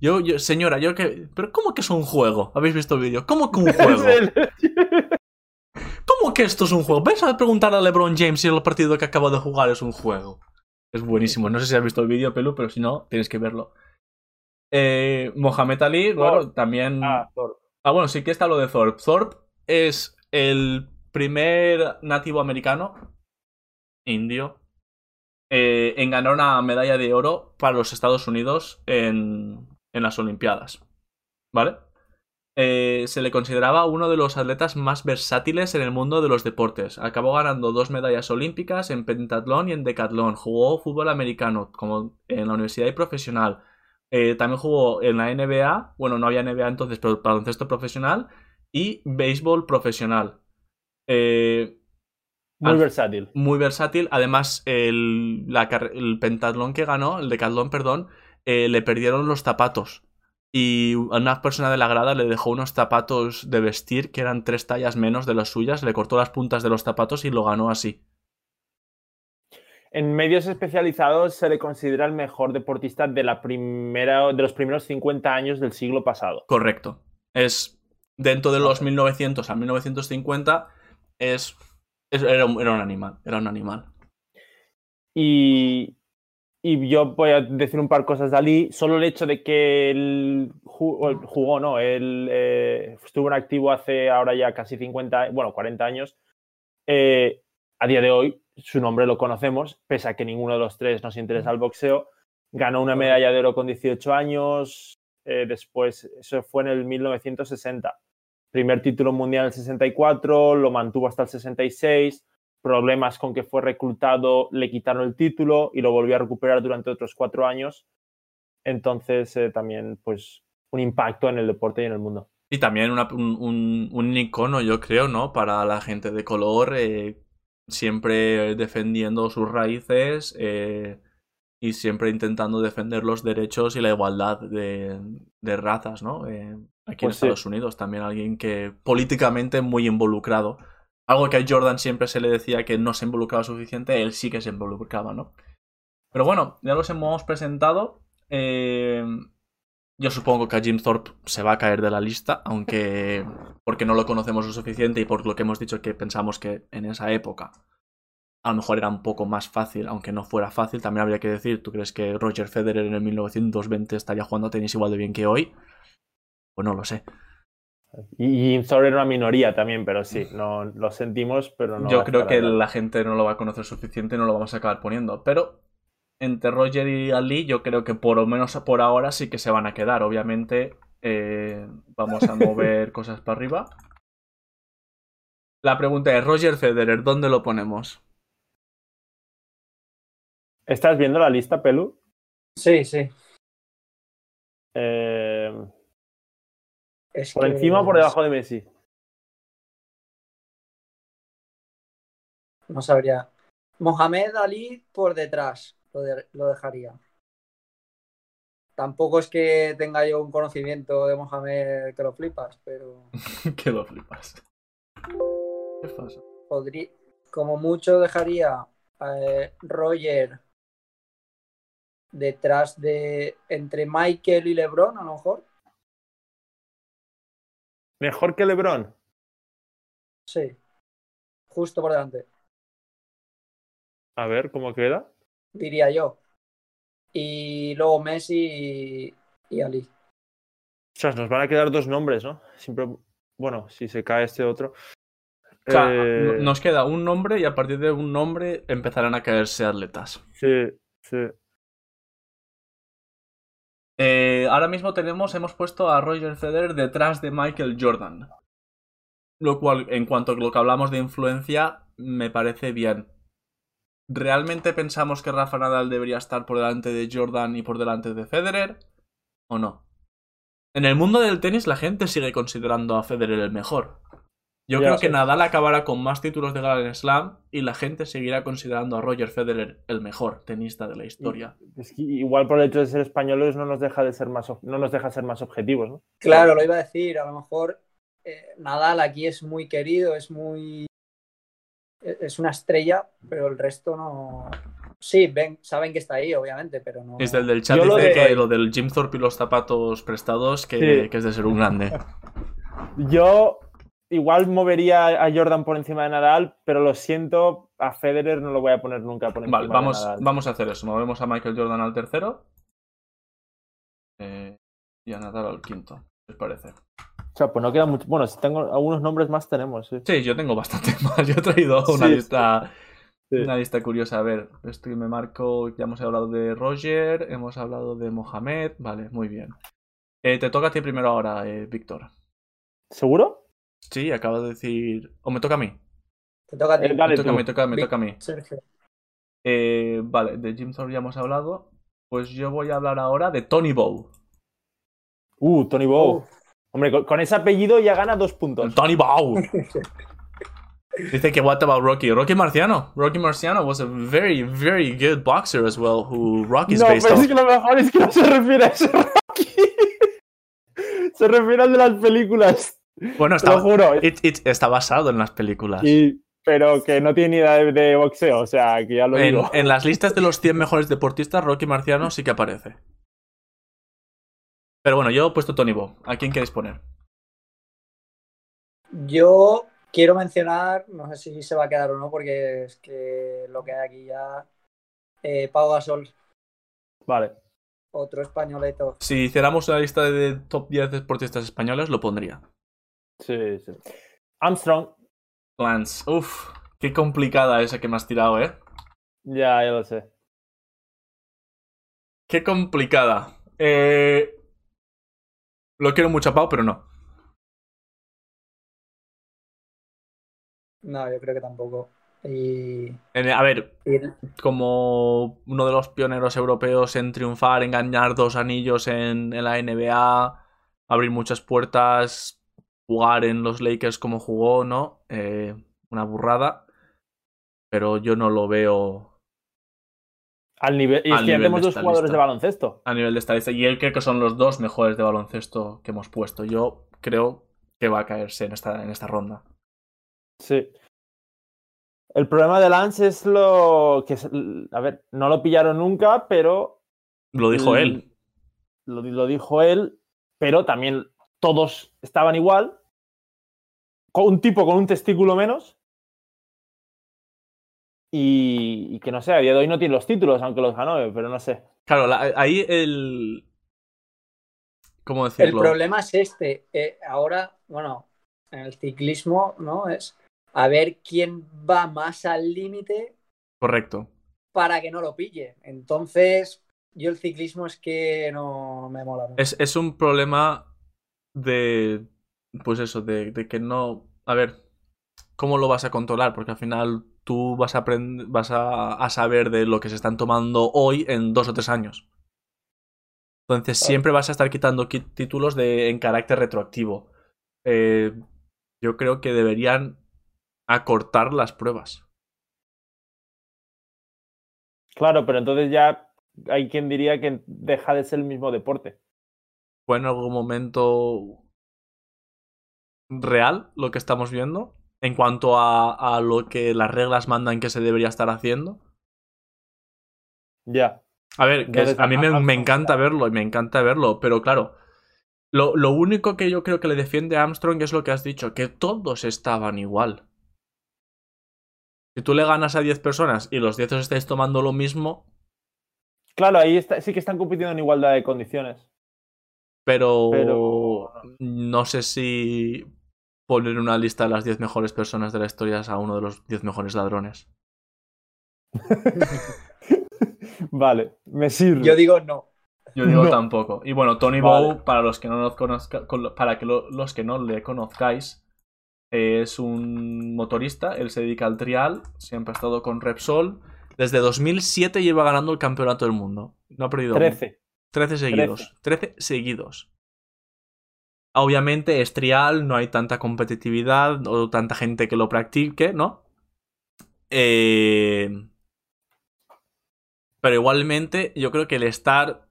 Yo, yo, señora, yo que... ¿Pero cómo que es un juego? ¿Habéis visto el vídeo? ¿Cómo que un juego? ¿Cómo que esto es un juego? ¿Ves a preguntar a LeBron James si el partido que acaba de jugar es un juego? Es buenísimo. No sé si has visto el vídeo, Pelu, pero si no, tienes que verlo. Eh, Mohamed Ali, bueno, también. Ah, Thor. Ah, bueno, sí que está lo de Thorpe. Thorpe es el primer nativo americano, indio, eh, en ganar una medalla de oro para los Estados Unidos en, en las Olimpiadas. ¿Vale? Eh, se le consideraba uno de los atletas más versátiles en el mundo de los deportes. Acabó ganando dos medallas olímpicas en pentatlón y en decatlón. Jugó fútbol americano como en la universidad y profesional. Eh, también jugó en la NBA, bueno, no había NBA entonces, pero baloncesto profesional y béisbol profesional. Eh, Muy Al- versátil. muy versátil. Además, el, la carre- el pentatlón que ganó, el decatlón, perdón, eh, le perdieron los zapatos. Y una persona de la grada le dejó unos zapatos de vestir que eran tres tallas menos de las suyas, le cortó las puntas de los zapatos y lo ganó así. En medios especializados se le considera el mejor deportista de, la primera, de los primeros 50 años del siglo pasado. Correcto. Es dentro de los 1900 a 1950 es, es- era, un, era un animal, era un animal. Y, y yo voy a decir un par cosas de Ali. Solo el hecho de que él ju- jugó, no, él eh, estuvo en activo hace ahora ya casi 50, bueno, 40 años. Eh, a día de hoy, su nombre lo conocemos, pese a que ninguno de los tres nos interesa el boxeo. Ganó una medalla de oro con 18 años. eh, después, eso fue en el 1960. Primer título mundial en el 64, lo mantuvo hasta el 66 problemas con que fue reclutado, le quitaron el título y lo volvió a recuperar durante otros cuatro años. Entonces, eh, también, pues, un impacto en el deporte y en el mundo. Y también una- un, un- un icono, yo creo, ¿no? Para la gente de color, eh, siempre defendiendo sus raíces eh, y siempre intentando defender los derechos y la igualdad de, de razas, ¿no? Eh, aquí en Pues sí. Estados Unidos también alguien que políticamente muy involucrado. Algo que a Jordan siempre se le decía que no se involucraba suficiente, él sí que se involucraba, ¿no? Pero bueno, ya los hemos presentado. Eh, yo supongo que a Jim Thorpe se va a caer de la lista, aunque porque no lo conocemos lo suficiente y por lo que hemos dicho que pensamos que en esa época a lo mejor era un poco más fácil, aunque no fuera fácil, también habría que decir, ¿tú crees que Roger Federer en el 1920 estaría jugando a tenis igual de bien que hoy? Pues no lo sé. Y, y Thor era una minoría también, pero sí, no, lo sentimos, pero no. Yo creo que la gente no lo va a conocer suficiente y no lo vamos a acabar poniendo. Pero entre Roger y Ali, yo creo que por lo menos por ahora sí que se van a quedar. Obviamente, eh, vamos a mover cosas para arriba. La pregunta es: Roger Federer, ¿dónde lo ponemos? ¿Estás viendo la lista, Pelu? Sí, sí. Eh, Es ¿Por que- encima o por debajo de Messi? No sabría. Mohamed Ali por detrás lo, de- lo dejaría. Tampoco es que tenga yo un conocimiento de Mohamed que lo flipas, pero que lo flipas. ¿Qué pasa? podría, como mucho dejaría a eh, Roger detrás de entre Michael y LeBron a lo mejor. ¿Mejor que LeBron? Sí. Justo por delante, A ver, ¿cómo queda? diría yo. Y luego Messi y, y Ali. Ostras, nos van a quedar dos nombres, ¿no? Siempre, bueno, si se cae este otro. O sea, Eh, no- nos queda un nombre y a partir de un nombre empezarán a caerse atletas. Sí, sí. Eh, ahora mismo tenemos, hemos puesto a Roger Federer detrás de Michael Jordan. Lo cual, en cuanto a lo que hablamos de influencia, me parece bien. ¿Realmente pensamos que Rafa Nadal debería estar por delante de Jordan y por delante de Federer? ¿O no? En el mundo del tenis la gente sigue considerando a Federer el mejor. Yo Ya, creo que. Nadal acabará con más títulos de Grand Slam y la gente seguirá considerando a Roger Federer el mejor tenista de la historia. Es que igual por el hecho de ser españoles no nos deja de ser más no nos deja ser más objetivos, ¿no? Claro, lo iba a decir. A lo mejor eh, Nadal aquí es muy querido, es muy. e- Es una estrella, pero el resto no. Sí, ven, saben que está ahí, obviamente, pero no. Es del del chat Yo lo dice de- que lo del Jim Thorpe y los zapatos prestados, que, Sí. que es de ser un grande. Yo igual movería a Jordan por encima de Nadal, pero lo siento, a Federer no lo voy a poner nunca por encima Vale, vamos, de Nadal. vamos a hacer eso. Movemos a Michael Jordan al tercero. Eh, y a Nadal al quinto. ¿Qué os parece? O sea, pues no queda mucho. Bueno, si tengo algunos nombres más tenemos, sí. Sí, yo tengo bastante más. Yo he traído una Sí, lista. sí. Una lista curiosa. A ver, estoy, me marco. Ya hemos hablado de Roger, hemos hablado de Mohamed. Vale, muy bien. Eh, te toca a ti primero ahora, eh, Víctor. ¿Seguro? Sí, acabo de decir. O me toca a mí. Te toca a ti, Eh, dale Me toca, tú. me toca, me Vic- toca a mí. Sergio. Eh, vale, de Jim Thorpe ya hemos hablado. Pues yo voy a hablar ahora de Tony Bow. Uh, Tony Bow. Hombre, con, con ese apellido ya gana dos puntos. Tony Bow. Dice que what about Rocky? Rocky Marciano. Rocky Marciano was a very, very good boxer as well, who Rocky's No, based pero off. es que lo mejor es que no se refiere a ese Rocky. se refiere al de las películas. Bueno, lo está, juro. it- it- está basado en las películas. Y- pero que no tiene ni idea de, de boxeo, o sea, que ya lo En, digo. en las listas de los 100 mejores deportistas, Rocky Marciano sí que aparece. Pero bueno, yo he puesto Tony Bow. ¿A quién queréis poner? Yo quiero mencionar, no sé si se va a quedar o no, porque es que lo que hay aquí ya. Eh, Pau Gasol, Vale. otro españoleto. Si hiciéramos una lista de top 10 deportistas españoles, lo pondría. Sí, sí. Armstrong. Lance. Uf, qué complicada esa que me has tirado, ¿eh? Ya, ya lo sé. Qué complicada. Eh... Lo quiero mucho a Pau, pero no. No, yo creo que tampoco. Y, a ver, y como uno de los pioneros europeos en triunfar, en ganar dos anillos en, en la NBA, abrir muchas puertas, jugar en los Lakers como jugó, ¿no? Eh, una burrada. Pero yo no lo veo Al nivel. Y es que ya tenemos dos jugadores lista. de baloncesto. a nivel de estadística. Y él creo que son los dos mejores de baloncesto que hemos puesto. Yo creo que va a caerse en esta, en esta ronda. Sí. El problema de Lance es lo que. es- A ver, no lo pillaron nunca, pero. Lo dijo él. Lo, lo dijo él, pero también todos estaban igual. Con un tipo con un testículo menos. Y, y que no sé, a día de hoy no tiene los títulos, aunque los ganó, pero no sé. Claro, la- ahí el. ¿Cómo el decirlo? problema es este. eh, ahora, bueno, en el ciclismo, ¿no? Es a ver quién va más al límite Correcto. para que no lo pille. Entonces, yo el ciclismo es que no me mola mucho. Es, es un problema de. Pues eso, de, de que no. A ver, ¿cómo lo vas a controlar? Porque al final tú vas a aprender, vas a, a saber de lo que se están tomando hoy en dos o tres años. Entonces siempre vas a estar quitando qui- títulos de, en carácter retroactivo. Eh, yo creo que deberían acortar las pruebas. Claro, pero entonces ya hay quien diría que deja de ser el mismo deporte. ¿Fue en algún momento real lo que estamos viendo? En cuanto a, a lo que las reglas mandan que se debería estar haciendo. Ya. A ver, que es- Entonces, a mí me, me encanta verlo y me encanta verlo, pero claro, lo, lo único que yo creo que le defiende a Armstrong es lo que has dicho, que todos estaban igual. Si tú le ganas a 10 personas y los 10 os estáis tomando lo mismo, Claro, ahí está- sí que están compitiendo en igualdad de condiciones. pero, Pero- no sé si poner en una lista de las 10 mejores personas de la historia a uno de los 10 mejores ladrones. Vale, me sirve. Yo digo no. Yo digo No. tampoco. Y bueno, Tony Vale. Bow, para los que no los conozca, con- para que lo- los que no le conozcáis, eh, es un motorista, él se dedica al trial, siempre ha estado con Repsol. Desde 2007 lleva ganando el campeonato del mundo. No ha perdido. uno. 13. 13 seguidos. 13 seguidos. Obviamente es trial, no hay tanta competitividad o tanta gente que lo practique, ¿no? Eh, Pero igualmente yo creo que el estar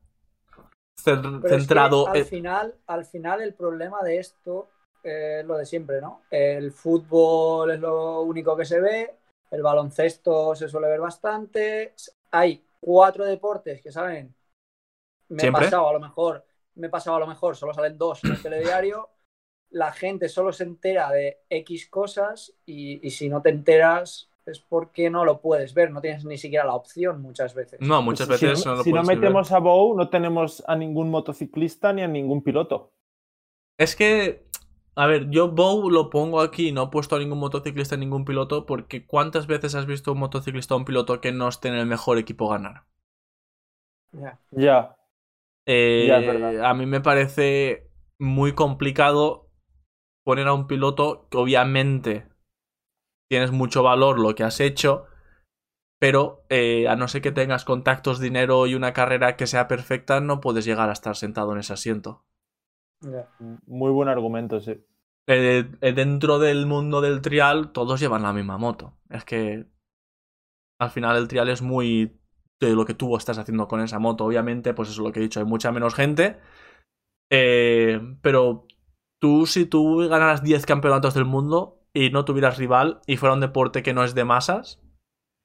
es que centrado... al, final, al final el problema de esto es lo de siempre, ¿no? El fútbol es lo único que se ve, el baloncesto se suele ver bastante, hay cuatro deportes que salen, me he pasado a lo mejor, me he pasado a lo mejor, solo salen dos en el telediario, la gente solo se entera de X cosas y, y si no te enteras es porque no lo puedes ver, no tienes ni siquiera la opción muchas veces. No, muchas Si veces no, no lo si no ni ver. metemos a Bow, no tenemos a ningún motociclista ni a ningún piloto. Es que, a ver, yo Bow lo pongo aquí, no he puesto a ningún motociclista, ningún piloto, porque ¿cuántas veces has visto un motociclista o un piloto que no esté en el mejor equipo ganar? Ya. Ya. Eh, Ya, a mí me parece muy complicado poner a un piloto que obviamente tienes mucho valor lo que has hecho, pero eh, a no ser que tengas contactos, dinero y una carrera que sea perfecta, no puedes llegar a estar sentado en ese asiento. ya. Muy buen argumento, sí. Eh, eh, dentro del mundo del trial, todos llevan la misma moto. Es que al final el trial es muy de lo que tú estás haciendo con esa moto. Obviamente, pues eso es lo que he dicho, hay mucha menos gente. Eh, pero tú, si tú ganaras 10 campeonatos del mundo y no tuvieras rival y fuera un deporte que no es de masas,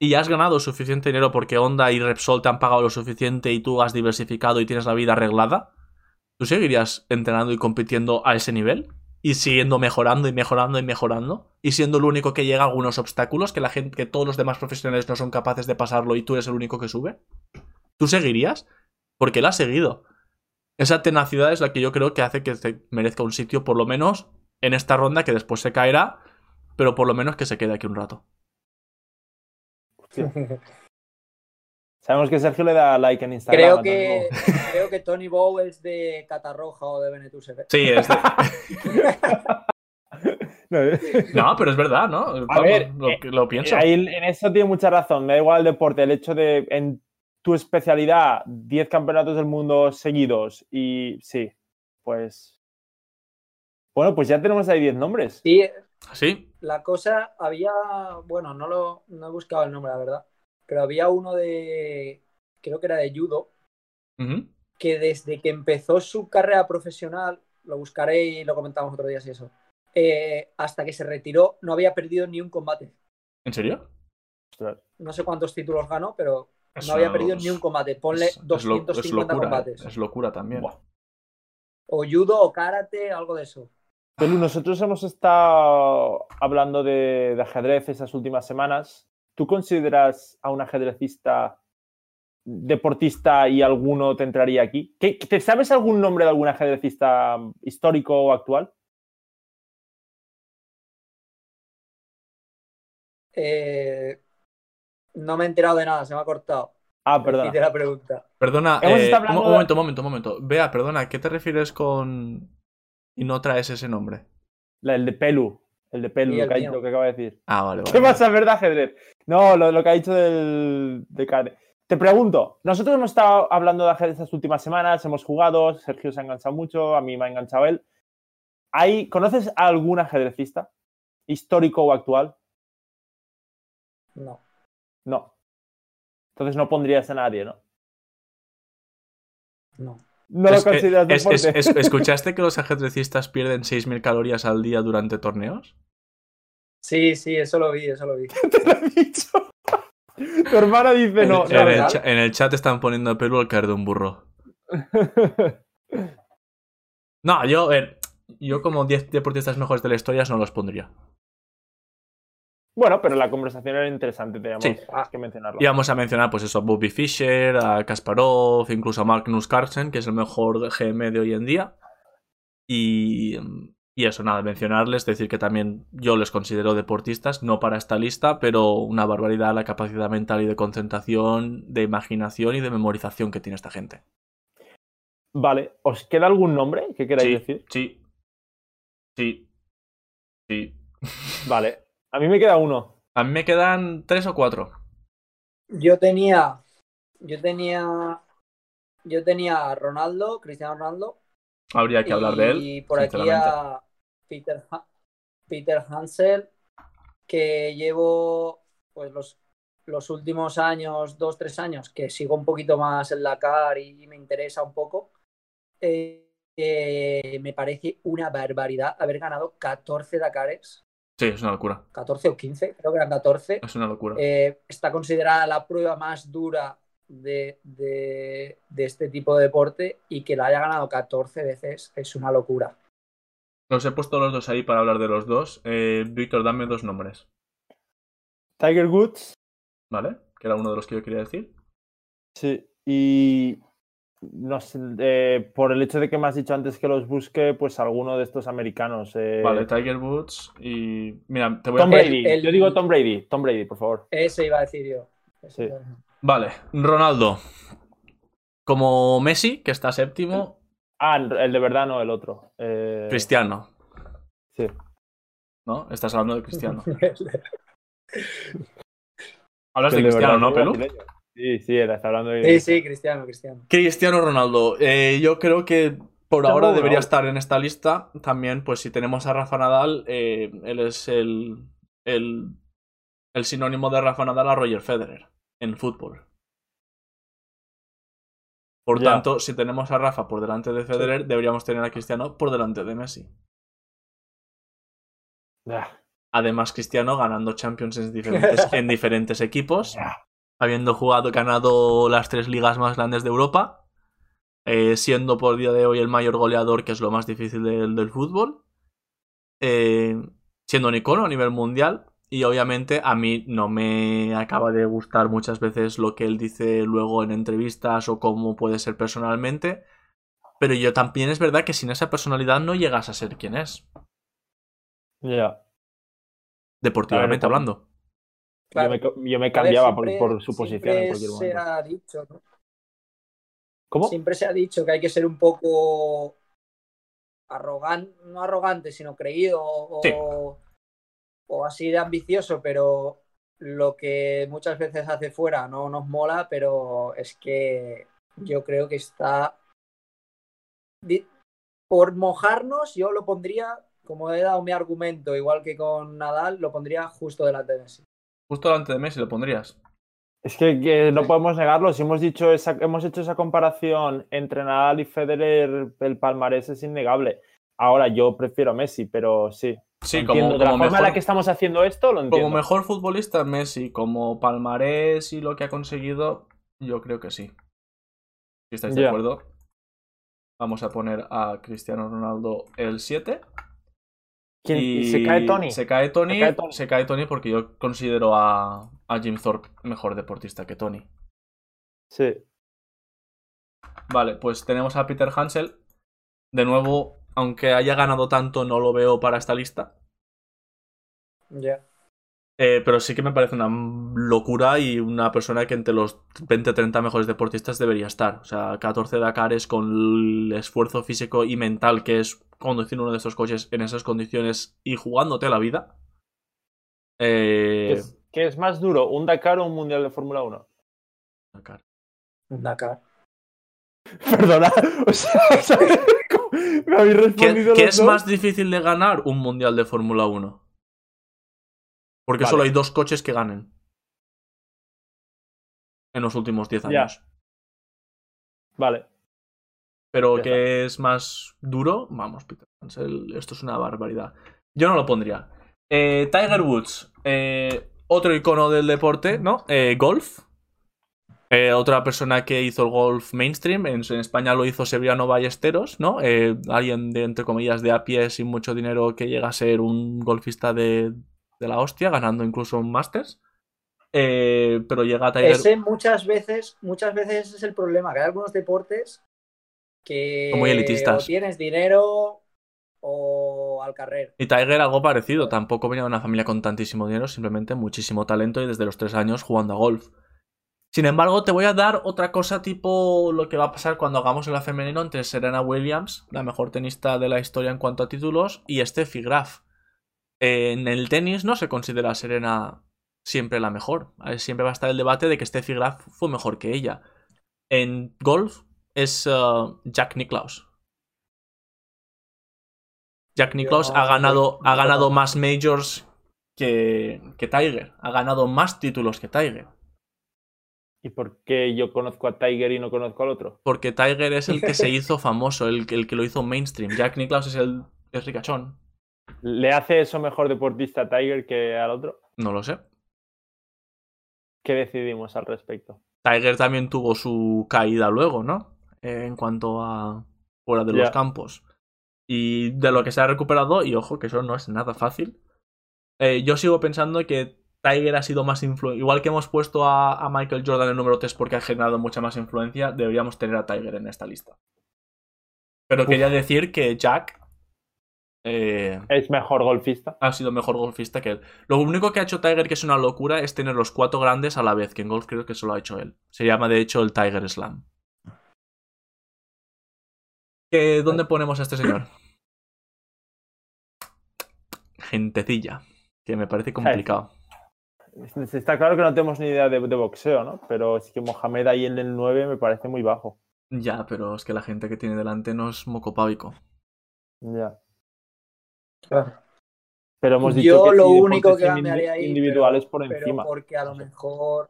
y has ganado suficiente dinero porque Honda y Repsol te han pagado lo suficiente y tú has diversificado y tienes la vida arreglada, ¿tú seguirías entrenando y compitiendo a ese nivel? Y siguiendo mejorando y mejorando y mejorando y siendo el único que llega a algunos obstáculos que la gente que todos los demás profesionales no son capaces de pasarlo y tú eres el único que sube tú seguirías porque él ha seguido. Esa tenacidad es la que yo creo que hace que te merezca un sitio por lo menos en esta ronda que después se caerá pero por lo menos que se quede aquí un rato Sabemos que Sergio le da like en Instagram. Creo que, Tony creo que Tony Bow es de Catarroja o de Benetús. ¿eh? sí es de- Bow. no pero es verdad no A ver, lo, eh, lo pienso Ahí en eso tiene mucha razón. Me da igual el deporte. El hecho de en tu especialidad 10 campeonatos del mundo seguidos y sí, pues. Bueno, pues ya tenemos ahí 10 nombres. Sí, sí la cosa había, bueno, no lo no he buscado el nombre, la verdad, pero había uno de, creo que era de judo, que desde que empezó su carrera profesional, lo buscaré y lo comentamos otro día si eso, eh, hasta que se retiró no había perdido ni un combate. en serio Ostras. No sé cuántos títulos ganó, pero Eso no había perdido es- ni un combate. Ponle es- es lo- es 250 locura, combates. es locura también Buah. O judo o karate, algo de eso. Pelu, nosotros hemos estado hablando de, de ajedrez estas últimas semanas. ¿Tú consideras a un ajedrecista deportista y alguno te entraría aquí? ¿Qué- ¿Te sabes algún nombre de algún ajedrecista histórico o actual? Eh, no me he enterado de nada, se me ha cortado. Ah, perdona. la pregunta. Perdona, eh, un, un de- momento, un momento, un momento. Vea, perdona, ¿qué te refieres con y no traes ese nombre? La- el de Pelu. El de Pelu, Y lo que, ha- mío. lo que acaba de decir. Ah, vale, vale. ¿Qué vas a ver de ajedrez? No, lo, lo que ha dicho del, de te pregunto, nosotros hemos estado hablando de ajedrez estas últimas semanas, hemos jugado, Sergio se ha enganchado mucho, a mí me ha enganchado él. ¿Hay, ¿Conoces a algún ajedrecista, histórico o actual? No. No. Entonces no pondrías a nadie, ¿no? No. No lo Es consideras es- deporte. es- es- ¿Escuchaste que los ajedrecistas pierden 6.000 calorías al día durante torneos? Sí, sí, eso lo vi, eso lo vi. Te lo he dicho. Tu hermana dice no. en, no, el no. cha- en el chat están poniendo a pelo al caer de un burro. No, yo, a ver, yo como 10 deportistas mejores de la historia no los pondría. bueno, pero la conversación era interesante, teníamos Sí. que mencionarlo. Y vamos a mencionar, pues eso, a Bobby Fischer, a Kasparov, incluso a Magnus Carlsen, que es el mejor GM de hoy en día. Y, y eso, nada, mencionarles, decir que también yo les considero deportistas, no para esta lista, pero una barbaridad la capacidad mental y de concentración, de imaginación y de memorización que tiene esta gente. Vale, ¿os queda algún nombre que queráis Sí, decir? sí, sí, sí. Vale, a mí me queda uno. A mí me quedan tres o cuatro. Yo tenía. Yo tenía. Yo tenía a Ronaldo, Cristiano Ronaldo. Habría que hablar de él. Y por aquí a Peter, Ha- Peter Hansel, que llevo pues los, los últimos años, dos, tres años, que sigo un poquito más en la CAR y me interesa un poco. Eh, eh, me parece una barbaridad haber ganado 14 Dakares, Sí, es una locura. 14 o 15, creo que eran 14. Es una locura. Eh, está considerada la prueba más dura de, de- de este tipo de deporte y que la haya ganado 14 veces es una locura. Los he puesto los dos ahí para hablar de los dos. Eh, Víctor, dame dos nombres, Tiger Woods. ¿vale? Que era uno de los que yo quería decir. Sí. Y no sé, eh, por el hecho de que me has dicho antes que los busque, pues alguno de estos americanos. eh, Vale, Tiger Woods y... Mira, te voy a... Tom Brady. El- el- Yo digo Tom Brady. Tom Brady, por favor. Ese iba a decir yo. Ese Sí. a. Vale, Ronaldo. Como Messi, que está séptimo. Ah, el de verdad no, el otro. Eh, Cristiano, Sí. ¿no? Estás hablando de Cristiano. Hablas de Cristiano, verdad ¿no, Pelu? Sí, sí, era, está hablando de. Sí, sí, Cristiano, Cristiano. Cristiano Ronaldo. Eh, yo creo que por ahora debería estar en esta lista. También, pues si tenemos a Rafa Nadal, eh, él es el, el, el sinónimo de Rafa Nadal a Roger Federer en fútbol. Por Ya. tanto, si tenemos a Rafa por delante de Federer, deberíamos tener a Cristiano por delante de Messi. Además, Cristiano ganando Champions en diferentes, en diferentes equipos, Ya. habiendo jugado, ganado las tres ligas más grandes de Europa, eh, siendo por día de hoy el mayor goleador, que es lo más difícil del, del fútbol, eh, siendo un icono a nivel mundial. Y obviamente a mí no me acaba de gustar muchas veces lo que él dice luego en entrevistas o cómo puede ser personalmente. Pero yo también es verdad que sin esa personalidad no llegas a ser quien es, Ya. deportivamente ver, hablando. Claro. Yo, me, co- yo me A ver, cambiaba por- por, su posición en se ha dicho, ¿no? ¿Cómo? Siempre se ha dicho que hay que ser un poco arrogante, no arrogante, sino creído o, Sí. o así de ambicioso, pero lo que muchas veces hace fuera no nos mola, pero es que yo creo que está... Por mojarnos, yo lo pondría, como he dado mi argumento, igual que con Nadal, lo pondría justo delante de Messi. Justo delante de Messi lo pondrías. Es que, que no podemos negarlo. Si hemos dicho esa, hemos hecho esa comparación entre Nadal y Federer, el palmarés es innegable. Ahora yo prefiero a Messi, pero sí. Sí, Lo como, entiendo. de la como forma en la mejor, que estamos haciendo esto, lo entiendo. como mejor futbolista Messi, como palmarés y lo que ha conseguido, yo creo que sí. Si estáis de acuerdo, vamos a poner a Cristiano Ronaldo el 7. ¿Quién- Y ¿Se cae Tony? Se cae Tony, Se cae Tony. se cae Tony porque yo considero a, a Jim Thorpe mejor deportista que Tony. Sí. Vale, pues tenemos a Peter Hansel. De nuevo, aunque haya ganado tanto, no lo veo para esta lista. Ya. Eh, pero sí que me parece una locura y una persona que entre los 20-30 mejores deportistas debería estar. O sea, 14 Dakares con el esfuerzo físico y mental que es conducir uno de estos coches en esas condiciones y jugándote la vida. ¿Qué Eh, es, qué es más duro, un Dakar o un Mundial de Fórmula 1? Dakar. Un Dakar. Perdona. O sea, ¿sabes cómo me habéis ¿Qué, respondido qué es dos? más difícil de ganar? Un mundial de Fórmula 1. Porque Vale. solo hay dos coches que ganen. En los últimos 10 Ya. años. Vale. Pero Ya que es más duro, vamos, Peter Hansel, esto es una barbaridad. Yo no lo pondría. Eh, Tiger Woods, eh, otro icono del deporte, ¿no? Eh, golf. Eh, otra persona que hizo el golf mainstream, en, en España lo hizo Severiano Ballesteros, ¿no? Eh, alguien de, entre comillas, de a pie sin mucho dinero que llega a ser un golfista de, de la hostia, ganando incluso un Masters. Eh, pero llega a Tiger Ese muchas veces, muchas veces es el problema, que hay algunos deportes que muy elitistas. o tienes dinero o al carrer. Y Tiger algo parecido, tampoco venía de una familia con tantísimo dinero, simplemente muchísimo talento y desde los tres años jugando a golf. Sin embargo, te voy a dar otra cosa tipo lo que va a pasar cuando hagamos el femenino entre Serena Williams, la mejor tenista de la historia en cuanto a títulos, y Steffi Graf. En el tenis no se considera a Serena siempre la mejor. Eh, Siempre va a estar el debate de que Steffi Graf fue mejor que ella. En golf es eh, Jack Nicklaus. Jack Nicklaus ha ganado, ha ganado más majors que, que Tiger. Ha ganado más títulos que Tiger. ¿Y por qué yo conozco a Tiger y no conozco al otro? Porque Tiger es el que se hizo famoso, el, que- el que lo hizo mainstream. Jack Nicklaus es el es ricachón. ¿Le hace eso mejor deportista a Tiger que al otro? No lo sé. ¿Qué decidimos al respecto? Tiger también tuvo su caída luego, ¿no? Eh, en cuanto a fuera de los campos. Y de lo que se ha recuperado, y ojo que eso no es nada fácil. eh, yo sigo pensando que Tiger ha sido más influencia. Igual que hemos puesto a, a Michael Jordan en número 3 porque ha generado mucha más influencia, deberíamos tener a Tiger en esta lista. Pero Uf. quería decir que Jack eh, ¿Es mejor golfista? ha sido mejor golfista que él. Lo único que ha hecho Tiger que es una locura es tener los cuatro grandes a la vez, que en golf creo que solo ha hecho él. Se llama de hecho el Tiger Slam. ¿Qué- ¿Dónde ponemos a este señor? Gentecilla, que me parece complicado. Está claro que no tenemos ni idea de, de boxeo, ¿no? Pero es que Mohamed ahí en el 9 me parece muy bajo. Ya, pero es que la gente que tiene delante no es mocopávico. Ya. Claro. Pero hemos dicho Yo que lo sí, único deportes que cambiaría ahí, individuales pero- por pero encima. porque a lo mejor,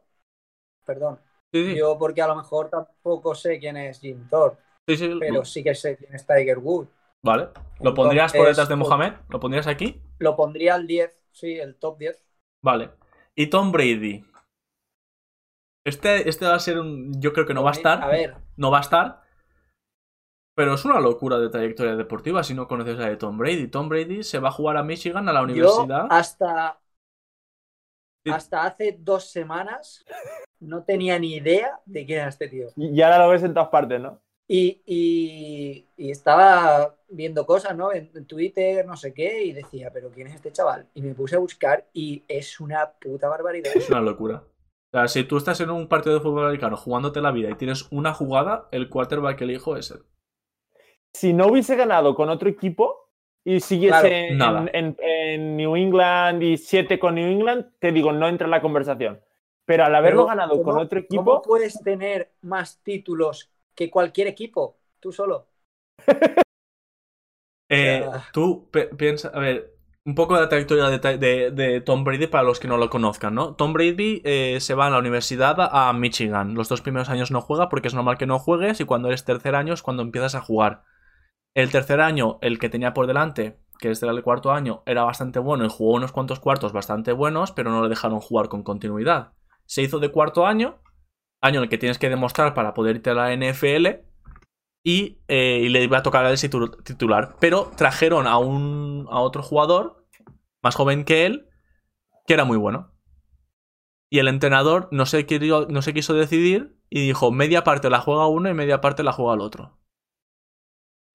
perdón, Sí, sí, yo porque a lo mejor tampoco sé quién es Jim Thorpe, sí, sí, pero lo- sí que sé quién es Tiger Woods. Vale. ¿Lo pondrías por detrás de pues- Mohamed? ¿Lo pondrías aquí? Lo pondría al 10, sí, el top 10. Vale. Y Tom Brady. Este, este va a ser un. Yo creo que no va a estar. A ver, no va a estar. Pero es una locura de trayectoria deportiva si no conoces a de Tom Brady. Tom Brady se va a jugar a Michigan, a la yo universidad. hasta, hasta hace dos semanas no tenía ni idea de quién era este tío. Y ahora lo ves en todas partes, ¿no? Y, y- y estaba viendo cosas, ¿no? En, en Twitter, no sé qué, y decía, pero ¿quién es este chaval? Y me puse a buscar y es una puta barbaridad. Es una locura. O sea, si tú estás en un partido de fútbol americano jugándote la vida y tienes una jugada, el quarterback que elijo es él. Si no hubiese ganado con otro equipo y siguiese Claro, en, nada. en- en New England y 7 con New England, te digo, no entra en la conversación. Pero al haberlo Pero, ganado con ¿cómo- otro ¿Cómo equipo, puedes tener más títulos que cualquier equipo? Tú solo. Eh, Tú piensas, a ver, un poco de la trayectoria de, Ty- de- de Tom Brady para los que no lo conozcan, ¿no? Tom Brady eh, se va a la universidad a Michigan. Los dos primeros años no juega porque es normal que no juegues y cuando eres tercer año es cuando empiezas a jugar. El tercer año, el que tenía por delante, que es el cuarto año, era bastante bueno y jugó unos cuantos cuartos bastante buenos, pero no le dejaron jugar con continuidad. Se hizo de cuarto año, año en el que tienes que demostrar para poder irte a la NFL y, eh, y le iba a tocar el titu- titular. Pero trajeron a un a otro jugador más joven que él, que era muy bueno. Y el entrenador no se, querió- no se quiso decidir y dijo, media parte la juega uno y media parte la juega el otro.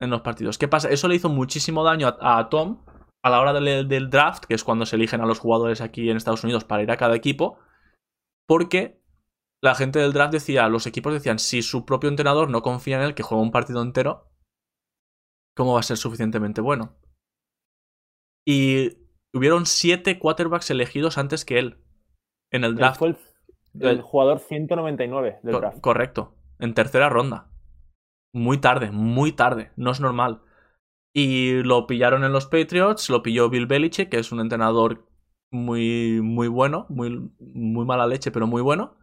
En los partidos. ¿Qué pasa? Eso le hizo muchísimo daño a, a Tom a la hora del, del draft, que es cuando se eligen a los jugadores aquí en Estados Unidos para ir a cada equipo, porque la gente del draft decía, los equipos decían, si su propio entrenador no confía en él, que juega un partido entero, ¿cómo va a ser suficientemente bueno? Y hubieron siete quarterbacks elegidos antes que él en el él draft. fue el, el jugador 199 del Co- draft. Correcto. En tercera ronda. Muy tarde, muy tarde. No es normal. Y lo pillaron en los Patriots, lo pilló Bill Belichick, que es un entrenador muy, muy bueno, muy, muy mala leche, pero muy bueno.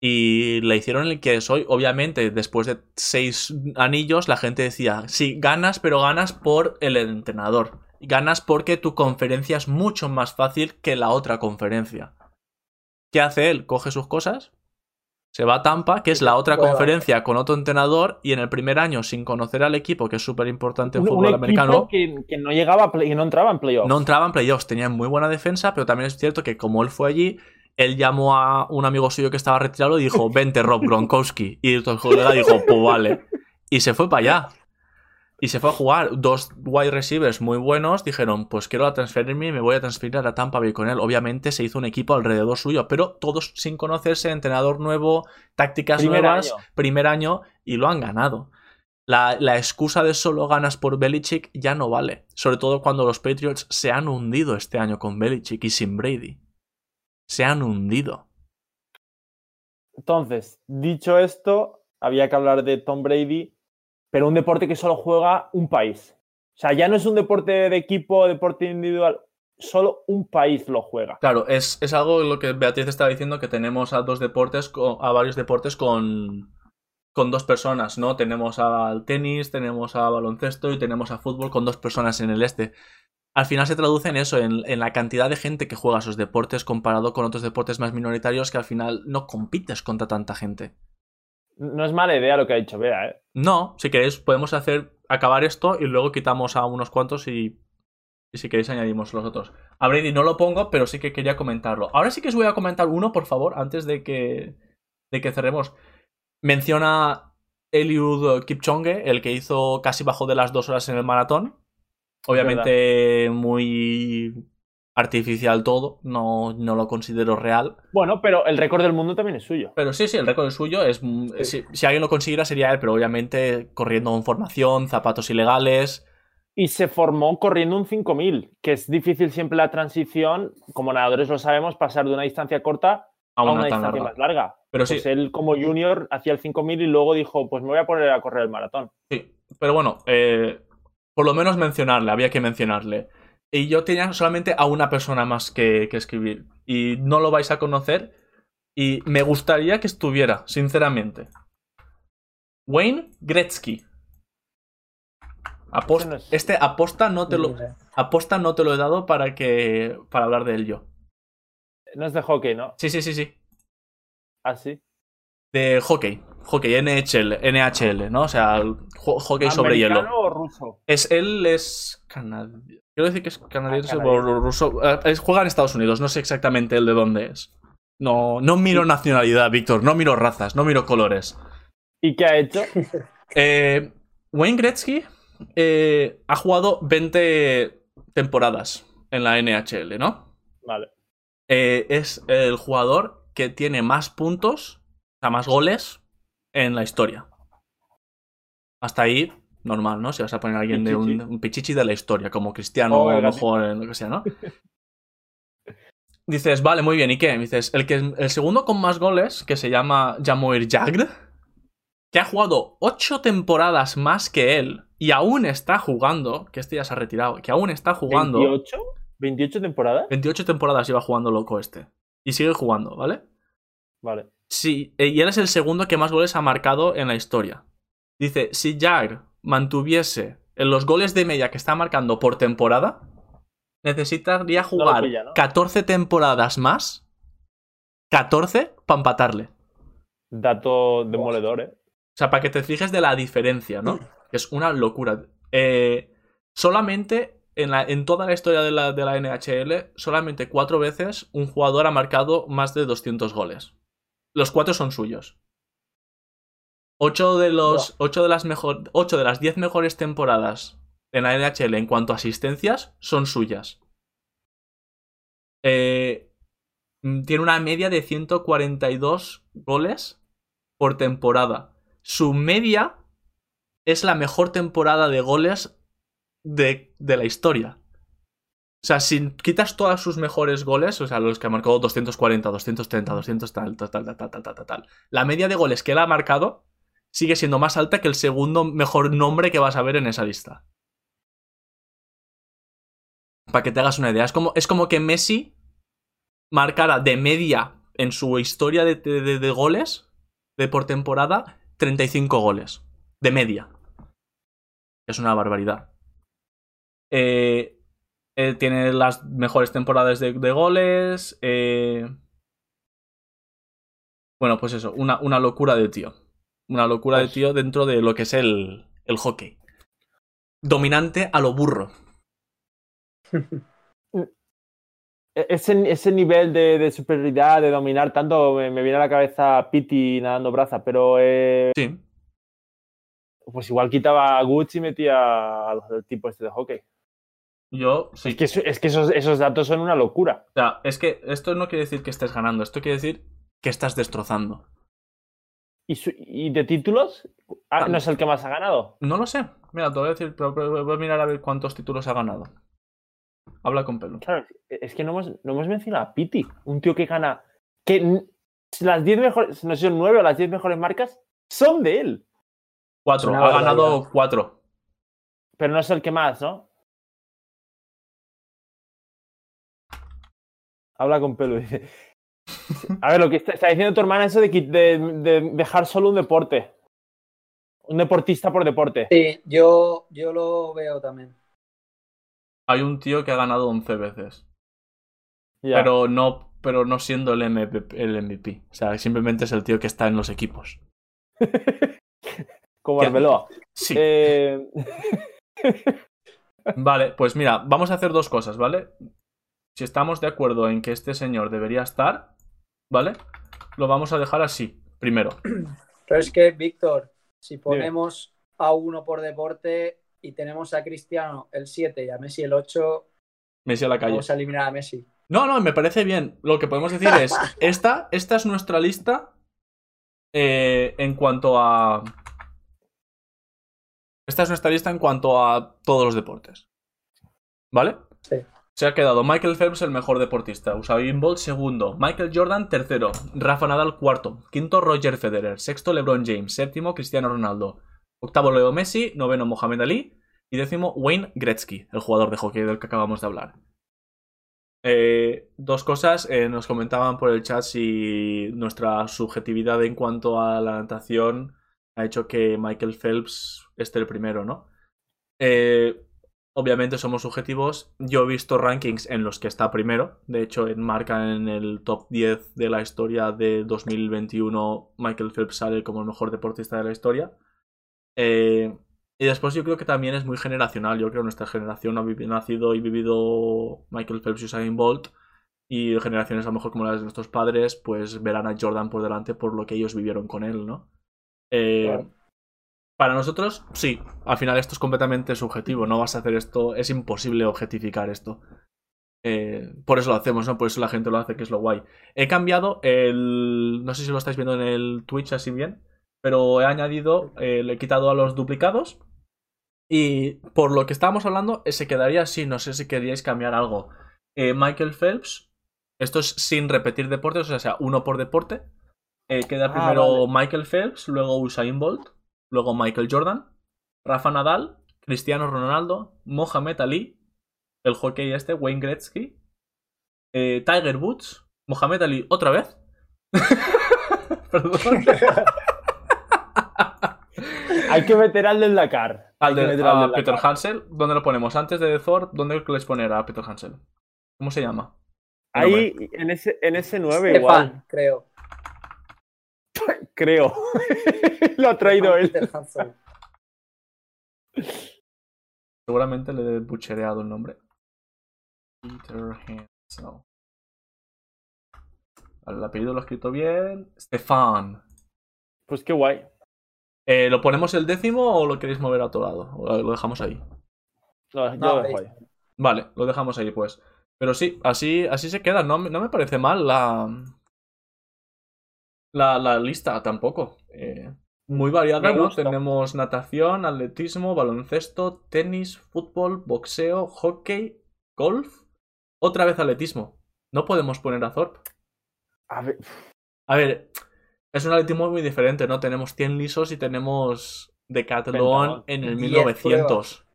Y le hicieron el que es hoy. Obviamente, después de seis anillos, la gente decía, sí, ganas, pero ganas por el entrenador. Ganas porque tu conferencia es mucho más fácil que la otra conferencia. ¿Qué hace él? Coge sus cosas, se va a Tampa, que es la otra Bueno. conferencia con otro entrenador, y en el primer año, sin conocer al equipo, que es súper importante en Un, fútbol americano, que, que no llegaba que no entraba en playoffs. no entraba en playoffs, tenía muy buena defensa, pero también es cierto que como él fue allí, él llamó a un amigo suyo que estaba retirado y dijo, vente Rob Gronkowski. Y el colega dijo, pues vale. Y se fue para allá. Y se fue a jugar. Dos wide receivers muy buenos dijeron, pues quiero transferirme y me voy a transferir a la Tampa Bay con él. Obviamente se hizo un equipo alrededor suyo, pero todos sin conocerse, entrenador nuevo, tácticas Primer nuevas, año. primer año, y lo han ganado. La, la excusa de solo ganas por Belichick ya no vale. Sobre todo cuando los Patriots se han hundido este año con Belichick y sin Brady. Se han hundido. Entonces, dicho esto, había que hablar de Tom Brady, pero un deporte que solo juega un país. O sea, ya no es un deporte de equipo, deporte individual, solo un país lo juega. Claro, es, es algo lo que Beatriz estaba diciendo, que tenemos a dos deportes, a varios deportes con, con dos personas, ¿no? Tenemos al tenis, tenemos a baloncesto y tenemos a fútbol con dos personas en el este. Al final se traduce en eso, en, en la cantidad de gente que juega esos deportes comparado con otros deportes más minoritarios que al final no compites contra tanta gente. No es mala idea lo que ha dicho Bea, ¿eh? No, si queréis podemos hacer acabar esto y luego quitamos a unos cuantos y, y si queréis añadimos los otros. A Brady no lo pongo, pero sí que quería comentarlo. Ahora sí que os voy a comentar uno, por favor, antes de que, de que cerremos. Menciona Eliud Kipchoge, el que hizo casi bajo de las dos horas en el maratón. Obviamente muy artificial todo, no, no lo considero real. Bueno, pero el récord del mundo también es suyo. Pero sí, sí, el récord es suyo. Es, si, si alguien lo consiguiera sería él, pero obviamente corriendo en formación, zapatos ilegales. Y se formó corriendo un 5000, que es difícil siempre la transición, como nadadores lo sabemos, pasar de una distancia corta A a una una tan distancia larga. más larga. Pero Pues sí, él como junior hacía el 5000 y luego dijo, pues me voy a poner a correr el maratón. sí. Pero bueno, eh, por lo menos mencionarle, había que mencionarle. Y yo tenía solamente a una persona más que, que escribir. Y no lo vais a conocer. Y me gustaría que estuviera, sinceramente. Wayne Gretzky. No es- Este aposta no te lo, aposta no te lo he dado para que. para hablar de él yo. No es de hockey, ¿no? Sí, sí, sí, sí. Así. De hockey. Hockey, NHL, NHL, ¿no? O sea, hockey sobre hielo. ¿Americano o ruso? Es, él es canadiense. Quiero decir que es canadiense Ah, o ruso. Eh, juega en Estados Unidos, no sé exactamente el de dónde es. No, no miro nacionalidad, Víctor, no miro razas, no miro colores. ¿Y qué ha hecho? Eh, Wayne Gretzky eh, ha jugado 20 temporadas en la NHL, ¿no? Vale. Eh, es el jugador que tiene más puntos, sea, más goles en la historia. Hasta ahí, normal, ¿no? Si vas a poner a alguien de un, Pichichi. un pichichi de la historia, como Cristiano O o a lo mejor en lo que sea, ¿no? Dices, vale, muy bien, ¿y qué? Dices, el, que, el segundo con más goles, que se llama Jamoir Jagr, que ha jugado ocho temporadas más que él y aún está jugando, que este ya se ha retirado, que aún está jugando. ¿28? ¿28 temporadas? 28 temporadas lleva jugando loco este. Y sigue jugando, ¿vale? Vale. Sí, eh, y él es el segundo que más goles ha marcado en la historia. Dice, si Jagr mantuviese en los goles de media que está marcando por temporada, necesitaría jugar pilla, ¿no? 14 temporadas más. 14 para empatarle. Dato demoledor, ¿eh? O sea, para que te fijes de la diferencia, ¿no? Es una locura. Eh, solamente en, la- en toda la historia de la, de la NHL, solamente cuatro veces un jugador ha marcado más de 200 goles. Los cuatro son suyos. Ocho de, los, ocho de, las, mejor, ocho de las 10 mejores temporadas en la NHL en cuanto a asistencias son suyas. Eh, mm, tiene una media de 142 goles por temporada. Su media es la mejor temporada de goles de, de la historia. O sea, si quitas todas sus mejores goles, o sea, los que ha marcado 240, 230, 200, tal, tal, tal, tal, tal, tal, tal, la media de goles que él ha marcado sigue siendo más alta que el segundo mejor nombre que vas a ver en esa lista. Para que te hagas una idea, es como, es como que Messi marcara de media en su historia de, de, de goles de por temporada 35 goles. De media. Es una barbaridad. Eh, eh, tiene las mejores temporadas de, de goles. eh, Bueno, pues eso, una, una locura de tío. Una locura de Pues- tío dentro de lo que es el, el hockey. Dominante a lo burro. E- Ese, ese nivel de, de superioridad, de dominar tanto, me, me viene a la cabeza Pity nadando braza, pero eh, Sí. pues igual quitaba a Gucci y metía al, al tipo este de hockey. Yo, sí. Es que, eso- es que esos, esos datos son una locura. O sea, es que esto no quiere decir que estés ganando, esto quiere decir que estás destrozando. ¿Y, su- y de títulos? Ah. ¿No es el que más ha ganado? No lo sé. Mira, te voy a decir, pero- pero voy a mirar a ver cuántos títulos ha ganado. Habla con pelo. Claro, es que no hemos, no hemos mencionado a Pity, un tío que gana. que las 10 mejores, no sé si son 9 o las 10 mejores marcas son de él. Cuatro. Ha ganado cuatro. Pero no es el que más, ¿no? Habla con pelo. Dice. A ver, lo que está, está diciendo tu hermana eso de, de- de dejar solo un deporte. Un deportista por deporte. Sí, yo, yo lo veo también. Hay un tío que ha ganado 11 veces. Ya. Pero no, pero no siendo el MVP, el MVP. O sea, simplemente es el tío que está en los equipos. Como. Arbeloa. Sí. Eh, Vale, pues mira, vamos a hacer dos cosas, ¿vale? Si estamos de acuerdo en que este señor debería estar, ¿vale? Lo vamos a dejar así, primero. Pero es que, Víctor, si ponemos a uno por deporte y tenemos a Cristiano el 7 y a Messi el 8, Messi a la calle. vamos a eliminar a Messi. No, no, me parece bien. Lo que podemos decir es, esta, esta es nuestra lista eh, en cuanto a... Esta es nuestra lista en cuanto a todos los deportes. ¿Vale? Sí. Se ha quedado Michael Phelps el mejor deportista, Usain Bolt segundo, Michael Jordan tercero, Rafa Nadal cuarto, quinto Roger Federer, sexto LeBron James, séptimo Cristiano Ronaldo, octavo Leo Messi, noveno Mohamed Ali y décimo Wayne Gretzky, el jugador de hockey del que acabamos de hablar. Eh, dos cosas, eh, nos comentaban por el chat si nuestra subjetividad en cuanto a la natación ha hecho que Michael Phelps esté el primero, ¿no? Eh, obviamente somos subjetivos. Yo he visto rankings en los que está primero. De hecho, enmarca en el top 10 de la historia de 2021. Michael Phelps sale como el mejor deportista de la historia. Eh, y después yo creo que también es muy generacional. Yo creo que nuestra generación ha nacido y vivido Michael Phelps y Usain Bolt. Y generaciones a lo mejor como las de nuestros padres, pues verán a Jordan por delante por lo que ellos vivieron con él, ¿no? Eh. Para nosotros, sí. Al final esto es completamente subjetivo. No vas a hacer esto. Es imposible objetificar esto. Eh, por eso lo hacemos, ¿no? Por eso la gente lo hace, que es lo guay. He cambiado el. No sé si lo estáis viendo en el Twitch así bien. Pero he añadido. eh, le he quitado a los duplicados. Y por lo que estábamos hablando, eh, se quedaría así. No sé si queríais cambiar algo. Eh, Michael Phelps. Esto es sin repetir deportes, o sea, uno por deporte. Queda Ah, primero vale. Michael Phelps, luego Usain Bolt, luego Michael Jordan, Rafa Nadal, Cristiano Ronaldo, Mohamed Ali, el hockey este, Wayne Gretzky, eh, Tiger Woods, Mohamed Ali otra vez. Perdón. hay que meter al del Dakar. Al de, meter al a del Peter Dakar. Hansel, ¿dónde lo ponemos? Antes de Thor, ¿dónde les poner a Peter Hansel? ¿Cómo se llama? Ahí, en ese, en ese 9 igual, Stefan, creo. creo. Lo ha traído él. Seguramente le he buchereado el nombre. Peter Hansel. El apellido lo he escrito bien. Stefan. Pues qué guay. Eh, ¿Lo ponemos el décimo o lo queréis mover a otro lado? ¿O lo dejamos ahí? No, yo No, lo dejo ahí. ahí. Vale, lo dejamos ahí pues. Pero sí, así, así se queda. No, me- no me parece mal la, la, la lista tampoco. Eh, muy variada, ¿no? Tenemos natación, atletismo, baloncesto, tenis, fútbol, boxeo, hockey, golf, Otra vez atletismo. No podemos poner a Thorpe. A ver, A ver, es un atletismo muy diferente, ¿no? Tenemos 100 lisos y tenemos Decathlon en el 10 1900.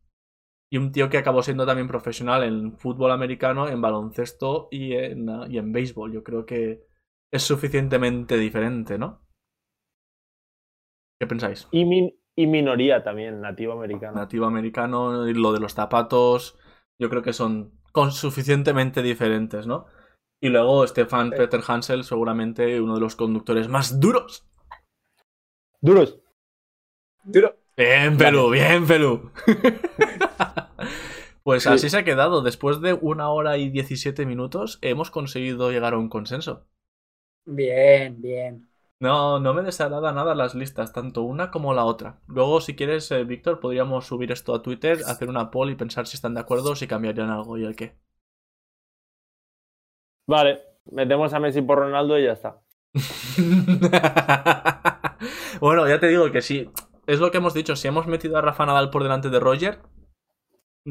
Y un tío que acabó siendo también profesional en fútbol americano, en baloncesto y en, y en béisbol. Yo creo que es suficientemente diferente, ¿no? ¿Qué pensáis? y, min- y minoría también, nativo americano. Nativo americano y lo de los zapatos, yo creo que son con suficientemente diferentes, ¿no? Y luego Stefan Sí. Peter Hansel, seguramente uno de los conductores más duros Duros. Duro. Bien, Pelú, bien, Pelú. pues Sí. así se ha quedado. Después de una hora y 17 minutos, hemos conseguido llegar a un consenso. Bien, bien. No, no me desagrada nada las listas, tanto una como la otra. Luego, si quieres, eh, Víctor, podríamos subir esto a Twitter, hacer una poll y pensar si están de acuerdo o si cambiarían algo y el qué. Vale, metemos a Messi por Ronaldo y ya está. bueno, ya te digo que sí. Es lo que hemos dicho. Si hemos metido a Rafa Nadal por delante de Roger,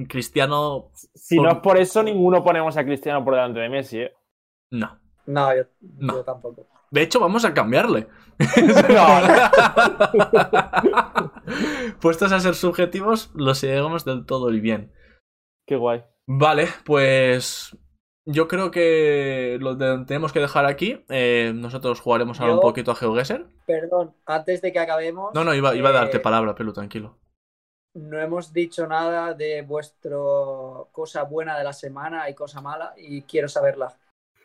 Cristiano, Si Por- no es por eso, ninguno ponemos a Cristiano por delante de Messi, ¿eh? no. No, yo, No. yo tampoco. De hecho, vamos a cambiarle. Puestos a ser subjetivos, lo seguimos del todo y bien. Qué guay. Vale, pues yo creo que lo tenemos que dejar aquí. Eh, nosotros jugaremos ahora Yo- un poquito a GeoGuessr. Perdón, antes de que acabemos. No, no, iba, iba a darte eh, palabra, Pelu, tranquilo. No hemos dicho nada de vuestro cosa buena de la semana y cosa mala y quiero saberla.